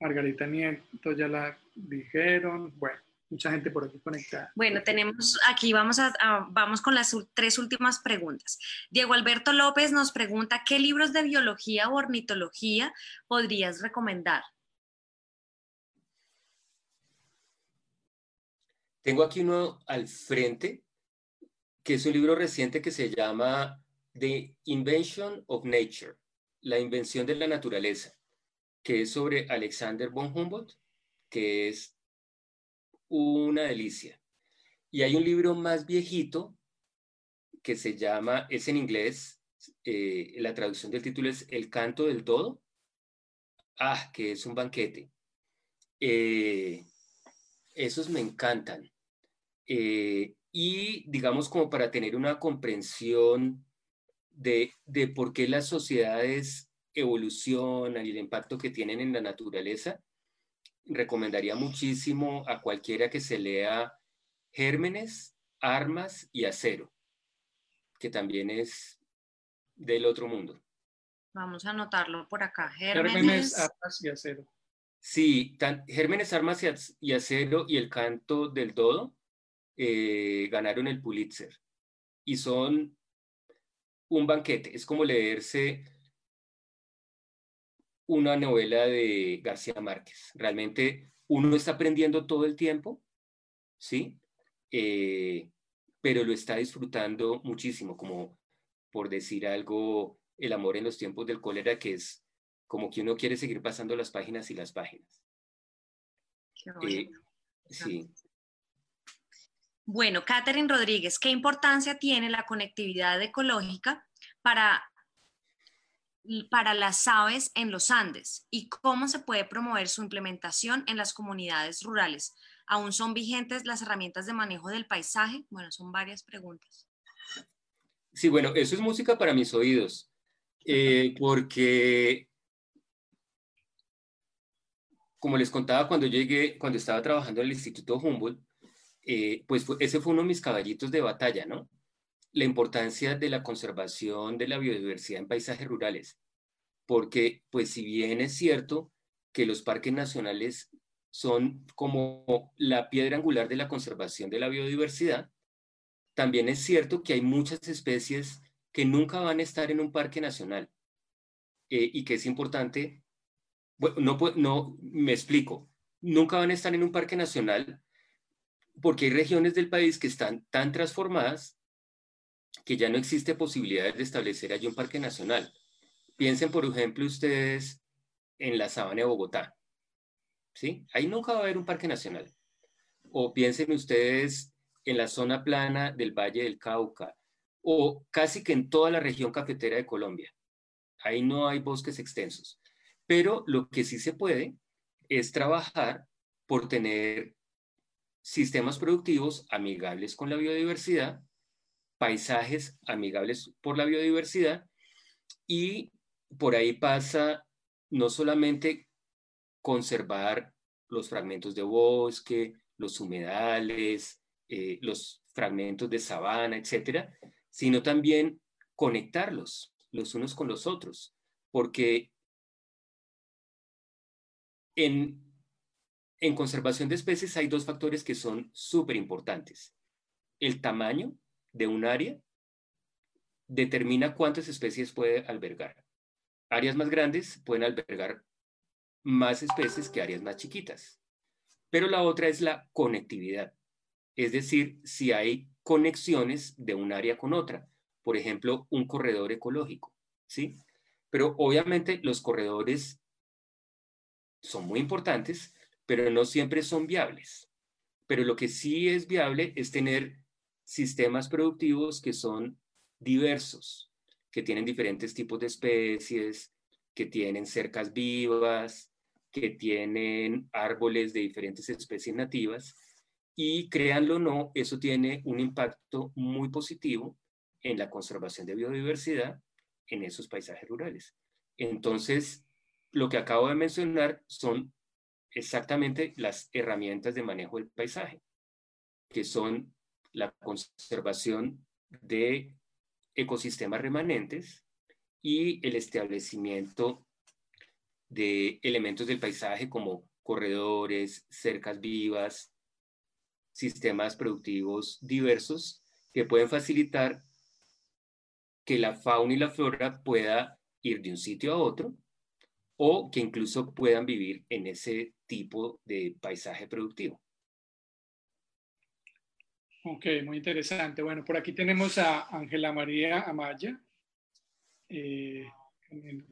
Margarita Nieto, ya la dijeron, bueno mucha gente por aquí conectada.
Bueno, tenemos aquí, vamos, a, vamos con las tres últimas preguntas. Diego Alberto López nos pregunta, ¿qué libros de biología o ornitología podrías recomendar?
Tengo aquí uno al frente, que es un libro reciente que se llama The Invention of Nature, la invención de la naturaleza, que es sobre Alexander von Humboldt, que es una delicia. Y hay un libro más viejito que se llama, es en inglés, eh, la traducción del título es El canto del todo. Ah, que es un banquete. Eh, esos me encantan. Eh, y digamos como para tener una comprensión de, de por qué las sociedades evolucionan y el impacto que tienen en la naturaleza, recomendaría muchísimo a cualquiera que se lea Gérmenes, Armas y Acero, que también es del otro mundo.
Vamos a anotarlo por acá.
Gérmenes, Armas y Acero.
Sí, Gérmenes, Armas y Acero y El Canto del Dodo eh, ganaron el Pulitzer. Y son un banquete. Es como leerse una novela de García Márquez. Realmente uno está aprendiendo todo el tiempo, ¿sí? Eh, pero lo está disfrutando muchísimo, como por decir algo, el amor en los tiempos del cólera, que es como que uno quiere seguir pasando las páginas y las páginas.
Eh, sí. Bueno, Catherine Rodríguez, ¿qué importancia tiene la conectividad ecológica para para las aves en los Andes y cómo se puede promover su implementación en las comunidades rurales. ¿Aún son vigentes las herramientas de manejo del paisaje? Bueno, son varias preguntas.
Sí, bueno, eso es música para mis oídos, eh, porque como les contaba cuando llegué, cuando estaba trabajando en el Instituto Humboldt, eh, pues ese fue uno de mis caballitos de batalla, ¿no? la importancia de la conservación de la biodiversidad en paisajes rurales, porque pues si bien es cierto que los parques nacionales son como la piedra angular de la conservación de la biodiversidad, también es cierto que hay muchas especies que nunca van a estar en un parque nacional eh, y que es importante, bueno, no, no me explico, nunca van a estar en un parque nacional porque hay regiones del país que están tan transformadas que ya no existe posibilidad de establecer allí un parque nacional. Piensen, por ejemplo, ustedes en la sabana de Bogotá. ¿Sí? Ahí nunca va a haber un parque nacional. O piensen ustedes en la zona plana del Valle del Cauca o casi que en toda la región cafetera de Colombia. Ahí no hay bosques extensos. Pero lo que sí se puede es trabajar por tener sistemas productivos amigables con la biodiversidad paisajes amigables por la biodiversidad y por ahí pasa no solamente conservar los fragmentos de bosque, los humedales, eh, los fragmentos de sabana, etcétera, sino también conectarlos los unos con los otros, porque en, en conservación de especies hay dos factores que son súper importantes. El tamaño de un área determina cuántas especies puede albergar. Áreas más grandes pueden albergar más especies que áreas más chiquitas. Pero la otra es la conectividad, es decir, si hay conexiones de un área con otra, por ejemplo, un corredor ecológico, ¿sí? Pero obviamente los corredores son muy importantes, pero no siempre son viables. pero lo que sí es viable es tener sistemas productivos que son diversos, que tienen diferentes tipos de especies, que tienen cercas vivas, que tienen árboles de diferentes especies nativas y créanlo o no, eso tiene un impacto muy positivo en la conservación de biodiversidad en esos paisajes rurales. Entonces, lo que acabo de mencionar son exactamente las herramientas de manejo del paisaje, que son la conservación de ecosistemas remanentes y el establecimiento de elementos del paisaje como corredores, cercas vivas, sistemas productivos diversos que pueden facilitar que la fauna y la flora pueda ir de un sitio a otro o que incluso puedan vivir en ese tipo de paisaje productivo.
Ok, muy interesante. Bueno, por aquí tenemos a Ángela María Amaya, eh,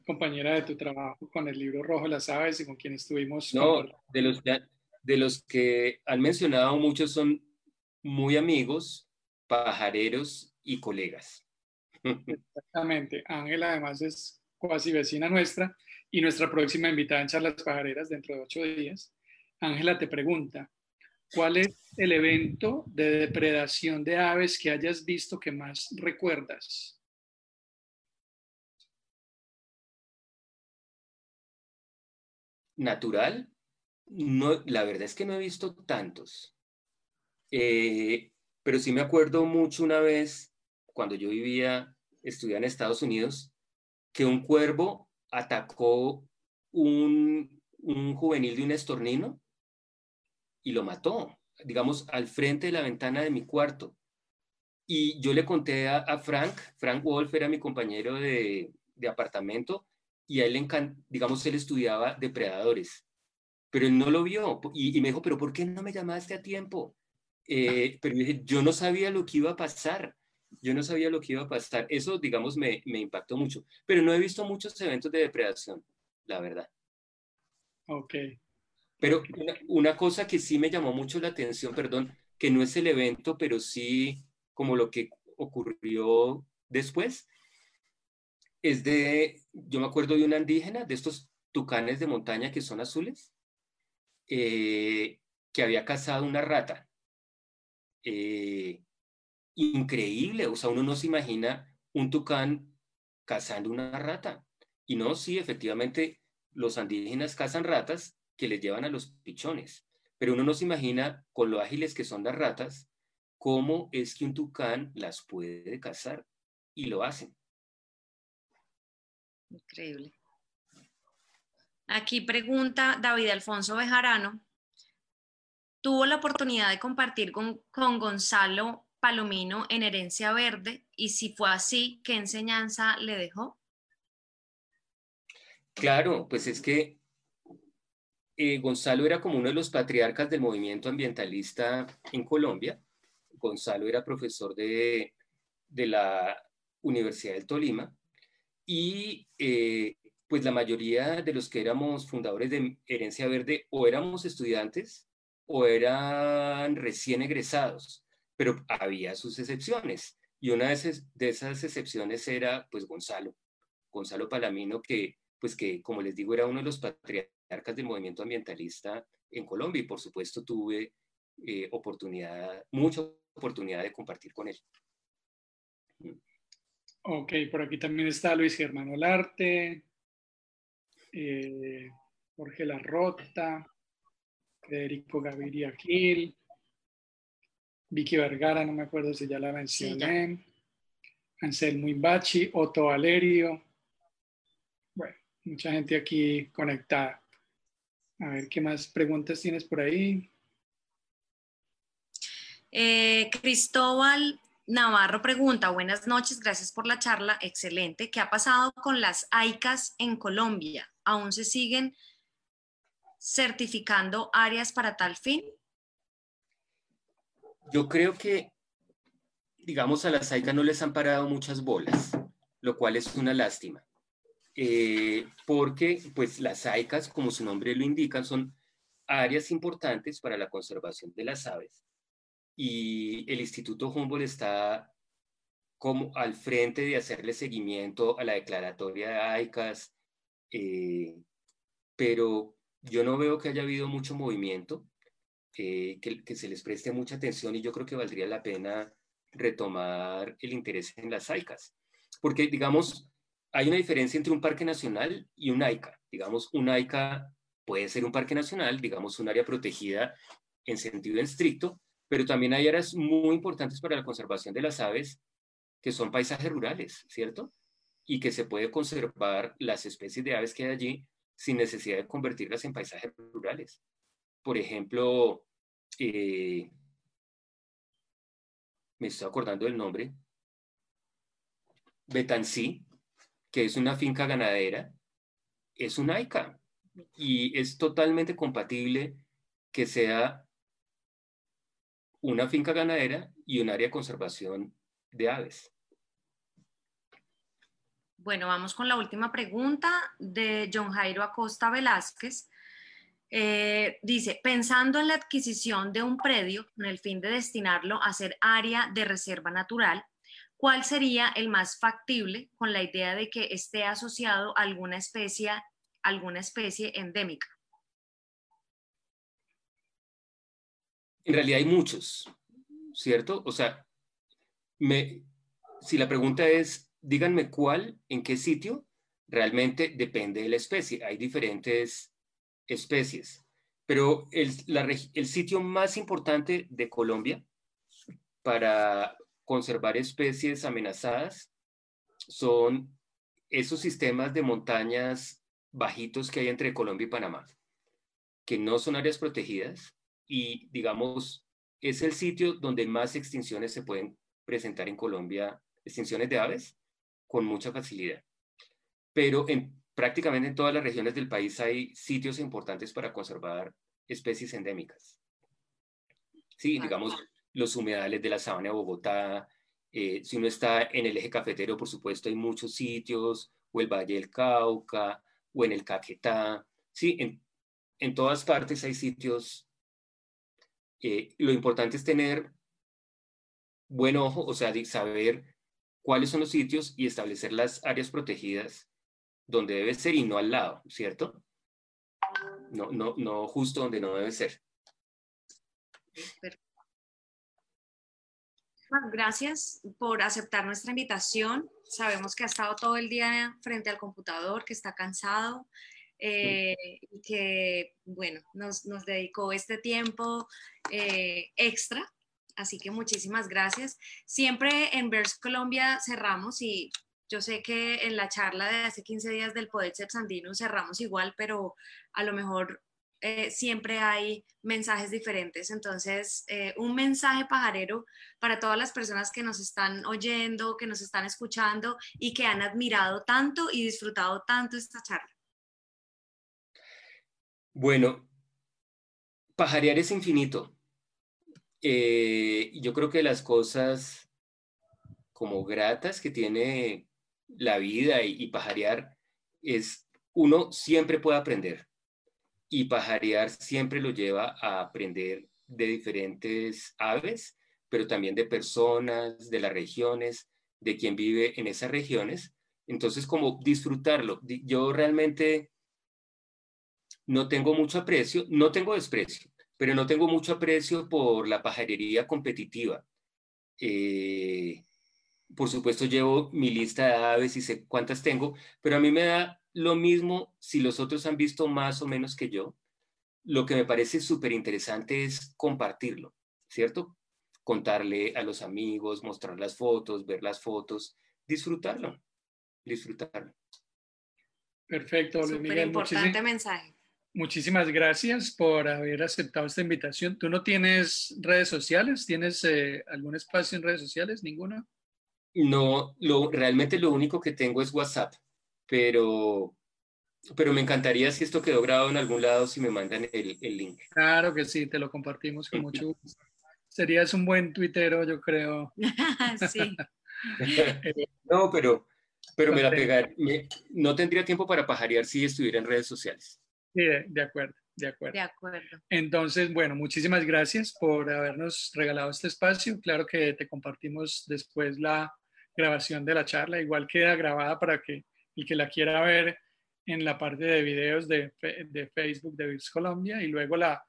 compañera de tu trabajo con el libro Rojo Las Aves y con quien estuvimos.
No, de los, de los que han mencionado muchos son muy amigos, pajareros y colegas. *laughs*
Exactamente. Ángela además es cuasi vecina nuestra y nuestra próxima invitada en Charlas Pajareras dentro de ocho días. Ángela te pregunta, ¿cuál es el evento de depredación de aves que hayas visto que más recuerdas?
Natural, no, la verdad es que no he visto tantos. Eh, pero sí me acuerdo mucho una vez, cuando yo vivía, estudiaba en Estados Unidos, que un cuervo atacó un, un juvenil de un estornino y lo mató, digamos, al frente de la ventana de mi cuarto. Y yo le conté a, Frank, Frank Wolf era mi compañero de, de apartamento, y a él, digamos, él estudiaba depredadores pero él no lo vio y, me dijo, pero ¿por qué no me llamaste a tiempo? Eh, pero yo no sabía lo que iba a pasar, yo no sabía lo que iba a pasar. Eso, digamos, me, me impactó mucho, pero no he visto muchos eventos de depredación, la verdad.
Ok.
Pero una, una cosa que sí me llamó mucho la atención, perdón, que no es el evento, pero sí como lo que ocurrió después, es de, yo me acuerdo de una indígena, de estos tucanes de montaña que son azules, eh, que había cazado una rata. Eh, increíble, o sea, uno no se imagina un tucán cazando una rata. Y no, sí, efectivamente, los indígenas cazan ratas que les llevan a los pichones, pero uno no se imagina con lo ágiles que son las ratas, cómo es que un tucán las puede cazar y lo hacen.
Increíble. Aquí pregunta David Alfonso Bejarano. ¿Tuvo la oportunidad de compartir con, Gonzalo Palomino en Herencia Verde? Y si fue así, ¿qué enseñanza le dejó?
Claro, pues es que eh, Gonzalo era como uno de los patriarcas del movimiento ambientalista en Colombia. Gonzalo era profesor de, la Universidad del Tolima y eh, pues la mayoría de los que éramos fundadores de Herencia Verde o éramos estudiantes o eran recién egresados, pero había sus excepciones. Y una de esas, excepciones era pues Gonzalo, Gonzalo Palamino, que pues que como les digo era uno de los patriarcas del movimiento ambientalista en Colombia y por supuesto tuve eh, oportunidad, mucha oportunidad de compartir con él.
Ok, por aquí también está Luis Germán Olarte, eh, Jorge Larrota, Federico Gaviria Gil, Vicky Vergara, no me acuerdo si ya la mencioné, Anselmo Imbachi, Otto Valerio. Bueno, mucha gente aquí conectada. A ver, ¿qué más preguntas tienes por ahí?
Eh, Cristóbal Navarro pregunta, buenas noches, gracias por la charla, excelente. ¿Qué ha pasado con las AICAS en Colombia? ¿Aún se siguen certificando áreas para tal fin?
Yo creo que, digamos, a las AICAS no les han parado muchas bolas, lo cual es una lástima. Eh, porque, pues, las AICAS, como su nombre lo indica, son áreas importantes para la conservación de las aves y el Instituto Humboldt está como al frente de hacerle seguimiento a la declaratoria de AICAS, eh, pero yo no veo que haya habido mucho movimiento, que, que, se les preste mucha atención y yo creo que valdría la pena retomar el interés en las AICAS, porque digamos, hay una diferencia entre un parque nacional y un AICA. Digamos, un AICA puede ser un parque nacional, digamos, un área protegida en sentido estricto, pero también hay áreas muy importantes para la conservación de las aves, que son paisajes rurales, ¿cierto? Y que se puede conservar las especies de aves que hay allí sin necesidad de convertirlas en paisajes rurales. Por ejemplo, eh, me estoy acordando del nombre, Betancí, que es una finca ganadera, es un AICA y es totalmente compatible que sea una finca ganadera y un área de conservación de aves.
Bueno, vamos con la última pregunta de John Jairo Acosta Velázquez. Eh, dice, pensando en la adquisición de un predio con el fin de destinarlo a ser área de reserva natural, ¿cuál sería el más factible con la idea de que esté asociado a alguna especie, alguna especie endémica?
En realidad hay muchos, ¿cierto? O sea, me, si la pregunta es, díganme cuál, en qué sitio, realmente depende de la especie. Hay diferentes especies, pero el, sitio más importante de Colombia para conservar especies amenazadas son esos sistemas de montañas bajitos que hay entre Colombia y Panamá, que no son áreas protegidas, y, digamos, es el sitio donde más extinciones se pueden presentar en Colombia, extinciones de aves, con mucha facilidad. Pero en prácticamente en todas las regiones del país hay sitios importantes para conservar especies endémicas. Sí, digamos, los humedales de la sabana de Bogotá, eh, si uno está en el eje cafetero, por supuesto, hay muchos sitios, o el Valle del Cauca, o en el Caquetá. Sí, en, en todas partes hay sitios lo importante es tener buen ojo, o sea, saber cuáles son los sitios y establecer las áreas protegidas donde debe ser y no al lado, ¿cierto? No, no, no justo donde no debe ser.
Gracias por aceptar nuestra invitación. Sabemos que ha estado todo el día frente al computador, que está cansado eh, que, bueno, nos, nos, dedicó este tiempo eh, extra. Así que muchísimas gracias. Siempre en Vers Colombia cerramos y yo sé que en la charla de hace 15 días del Poder Sandino cerramos igual, pero a lo mejor eh, siempre hay mensajes diferentes. Entonces, eh, un mensaje pajarero para todas las personas que nos están oyendo, que nos están escuchando y que han admirado tanto y disfrutado tanto esta charla.
Bueno, pajarear es infinito. Eh, yo creo que las cosas como gratas que tiene la vida y, pajarear es, uno siempre puede aprender y pajarear siempre lo lleva a aprender de diferentes aves, pero también de personas, de las regiones, de quien vive en esas regiones. Entonces, como disfrutarlo. Yo realmente no tengo mucho aprecio, no tengo desprecio, pero no tengo mucho aprecio por la pajarería competitiva. Eh, por supuesto, llevo mi lista de aves y sé cuántas tengo, pero a mí me da lo mismo si los otros han visto más o menos que yo. Lo que me parece súper interesante es compartirlo, ¿cierto? Contarle a los amigos, mostrar las fotos, ver las fotos, disfrutarlo, disfrutarlo.
Perfecto,
Súper importante mensaje.
Muchísimas gracias por haber aceptado esta invitación. ¿Tú no tienes redes sociales? ¿Tienes eh, algún espacio en redes sociales? ¿Ninguna?
No, lo, realmente lo único que tengo es WhatsApp, pero, pero me encantaría si esto quedó grabado en algún lado, si me mandan el, el link.
Claro que sí, te lo compartimos con mucho gusto. Serías un buen tuitero, yo creo. *laughs*
sí. *laughs*
no, pero, pero me la pegar. no tendría tiempo para pajarear si estuviera en redes sociales.
Sí, de, acuerdo. De acuerdo.
De acuerdo.
Entonces, bueno, muchísimas gracias por habernos regalado este espacio. Claro que te compartimos después la grabación de la charla. Igual queda grabada para que el que la quiera ver en la parte de videos de, de Facebook de Virs Colombia y luego la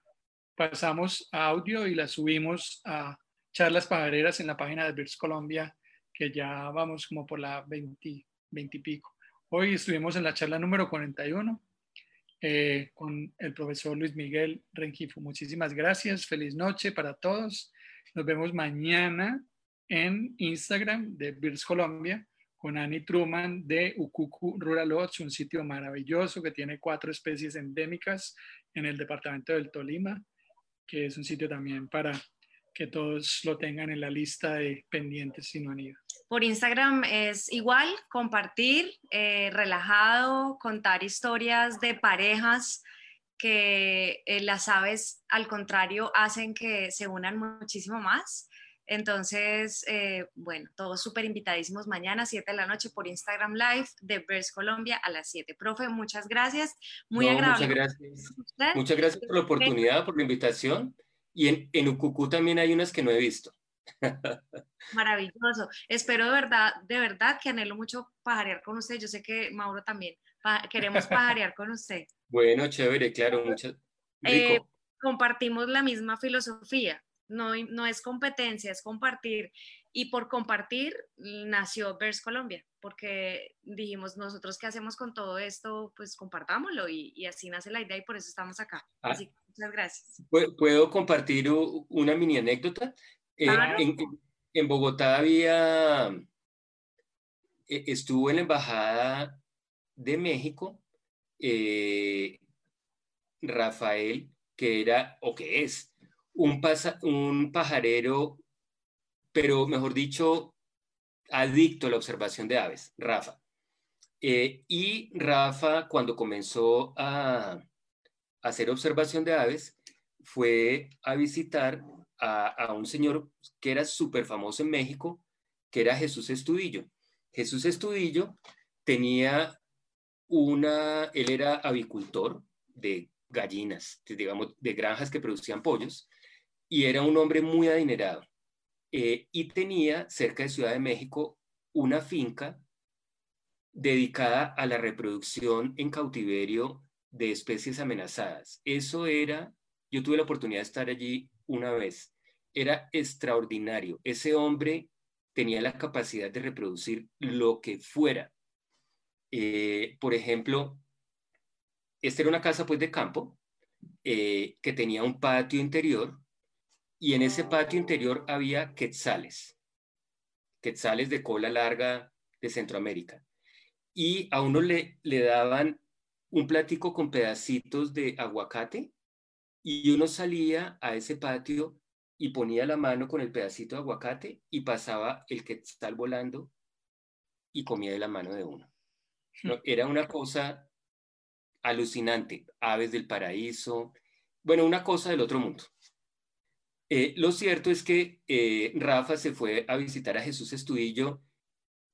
pasamos a audio y la subimos a charlas pajareras en la página de Virs Colombia, que ya vamos como por la 20, 20 y pico. Hoy estuvimos en la charla número 41 eh, con el profesor Luis Miguel Rengifo. Muchísimas gracias, feliz noche para todos. Nos vemos mañana en Instagram de Birds Colombia con Annie Truman de Ukuku Rural Lodge, un sitio maravilloso que tiene cuatro especies endémicas en el departamento del Tolima, que es un sitio también para que todos lo tengan en la lista de pendientes sin han
Por Instagram es igual, compartir, eh, relajado, contar historias de parejas que eh, las aves, al contrario, hacen que se unan muchísimo más. Entonces, eh, bueno, todos súper invitadísimos mañana, 7 de la noche, por Instagram Live de Birds Colombia a las 7. Profe, muchas gracias. Muy agradable.
Muchas gracias. Muchas gracias por la oportunidad, por la invitación. Y en, en Ucucú también hay unas que no he visto. *laughs*
Maravilloso. Espero de verdad, de verdad que anhelo mucho pajarear con usted. Yo sé que Mauro también. queremos pajarear con usted.
Bueno, chévere, claro, muchas.
Eh, compartimos la misma filosofía. No, no es competencia, es compartir. Y por compartir nació Vers Colombia, porque dijimos, nosotros qué hacemos con todo esto, pues compartámoslo y, y así nace la idea y por eso estamos acá. Ah. Así que muchas gracias.
¿Puedo compartir una mini anécdota? Eh, en, Bogotá había, e, estuvo en la Embajada de México eh, Rafael, que era, o que es, un, un pajarero pero mejor dicho, adicto a la observación de aves, Rafa. Eh, y Rafa, cuando comenzó a, hacer observación de aves, fue a visitar a, un señor que era súper famoso en México, que era Jesús Estudillo. Jesús Estudillo tenía una, él era avicultor de gallinas, digamos, de granjas que producían pollos, y era un hombre muy adinerado. Eh, y tenía cerca de Ciudad de México una finca dedicada a la reproducción en cautiverio de especies amenazadas. Eso era, yo tuve la oportunidad de estar allí una vez, era extraordinario. Ese hombre tenía la capacidad de reproducir lo que fuera. Eh, por ejemplo, esta era una casa pues de campo eh, que tenía un patio interior y en ese patio interior había quetzales, quetzales de cola larga de Centroamérica. Y a uno le, le daban un platico con pedacitos de aguacate y uno salía a ese patio y ponía la mano con el pedacito de aguacate y pasaba el quetzal volando y comía de la mano de uno. era una cosa alucinante, aves del paraíso, bueno, una cosa del otro mundo. Eh, lo cierto es que eh, Rafa se fue a visitar a Jesús Estudillo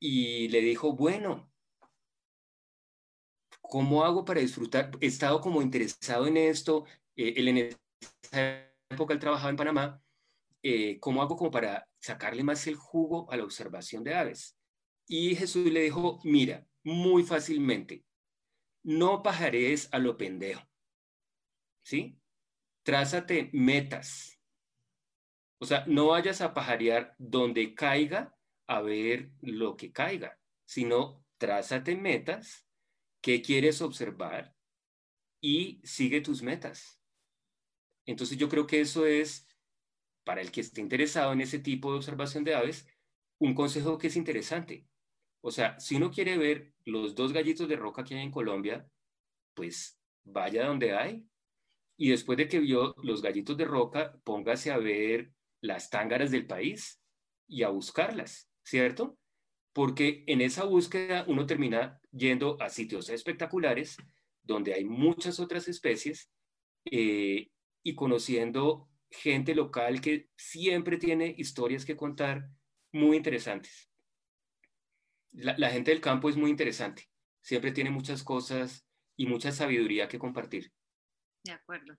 y le dijo, bueno, ¿cómo hago para disfrutar? He estado como interesado en esto, eh, él en esa época él trabajaba en Panamá, ¿cómo hago como para sacarle más el jugo a la observación de aves? Y Jesús le dijo, mira, muy fácilmente, no pajarees a lo pendejo, ¿sí? Trázate metas, o sea, no vayas a pajarear donde caiga a ver lo que caiga, sino trázate metas, qué quieres observar y sigue tus metas. Entonces yo creo que eso es, para el que esté interesado en ese tipo de observación de aves, un consejo que es interesante. O sea, si uno quiere ver los dos gallitos de roca que hay en Colombia, pues vaya donde hay. Y después de que vio los gallitos de roca, póngase a ver las tángaras del país y a buscarlas, ¿cierto? Porque en esa búsqueda uno termina yendo a sitios espectaculares donde hay muchas otras especies eh, y conociendo gente local que siempre tiene historias que contar muy interesantes. La, la, gente del campo es muy interesante, siempre tiene muchas cosas y mucha sabiduría que compartir.
De acuerdo.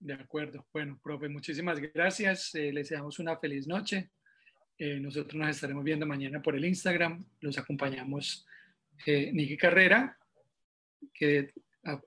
De acuerdo. Bueno, profe, muchísimas gracias. Eh, les deseamos una feliz noche. Eh, nosotros nos estaremos viendo mañana por el Instagram. Los acompañamos eh, Niki Carrera, que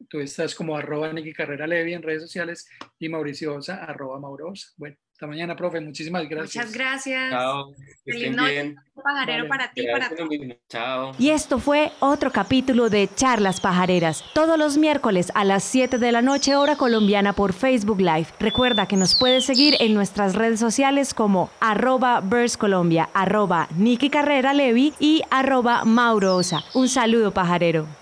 tú estás como arroba Niki Carrera Levi en redes sociales y Mauricio Osa, arroba Maurosa. Bueno, hasta mañana, profe. Muchísimas gracias.
Muchas gracias.
Chao. Que
Feliz
estén
noche,
bien.
pajarero
Vale.
para ti, para
Gracias. Chao.
Y esto fue otro capítulo de Charlas Pajareras, todos los miércoles a las 7 de la noche hora colombiana por Facebook Live. Recuerda que nos puedes seguir en nuestras redes sociales como arroba Colombia, arroba Niki Carrera Levi y arroba Mauro Osa. Un saludo pajarero.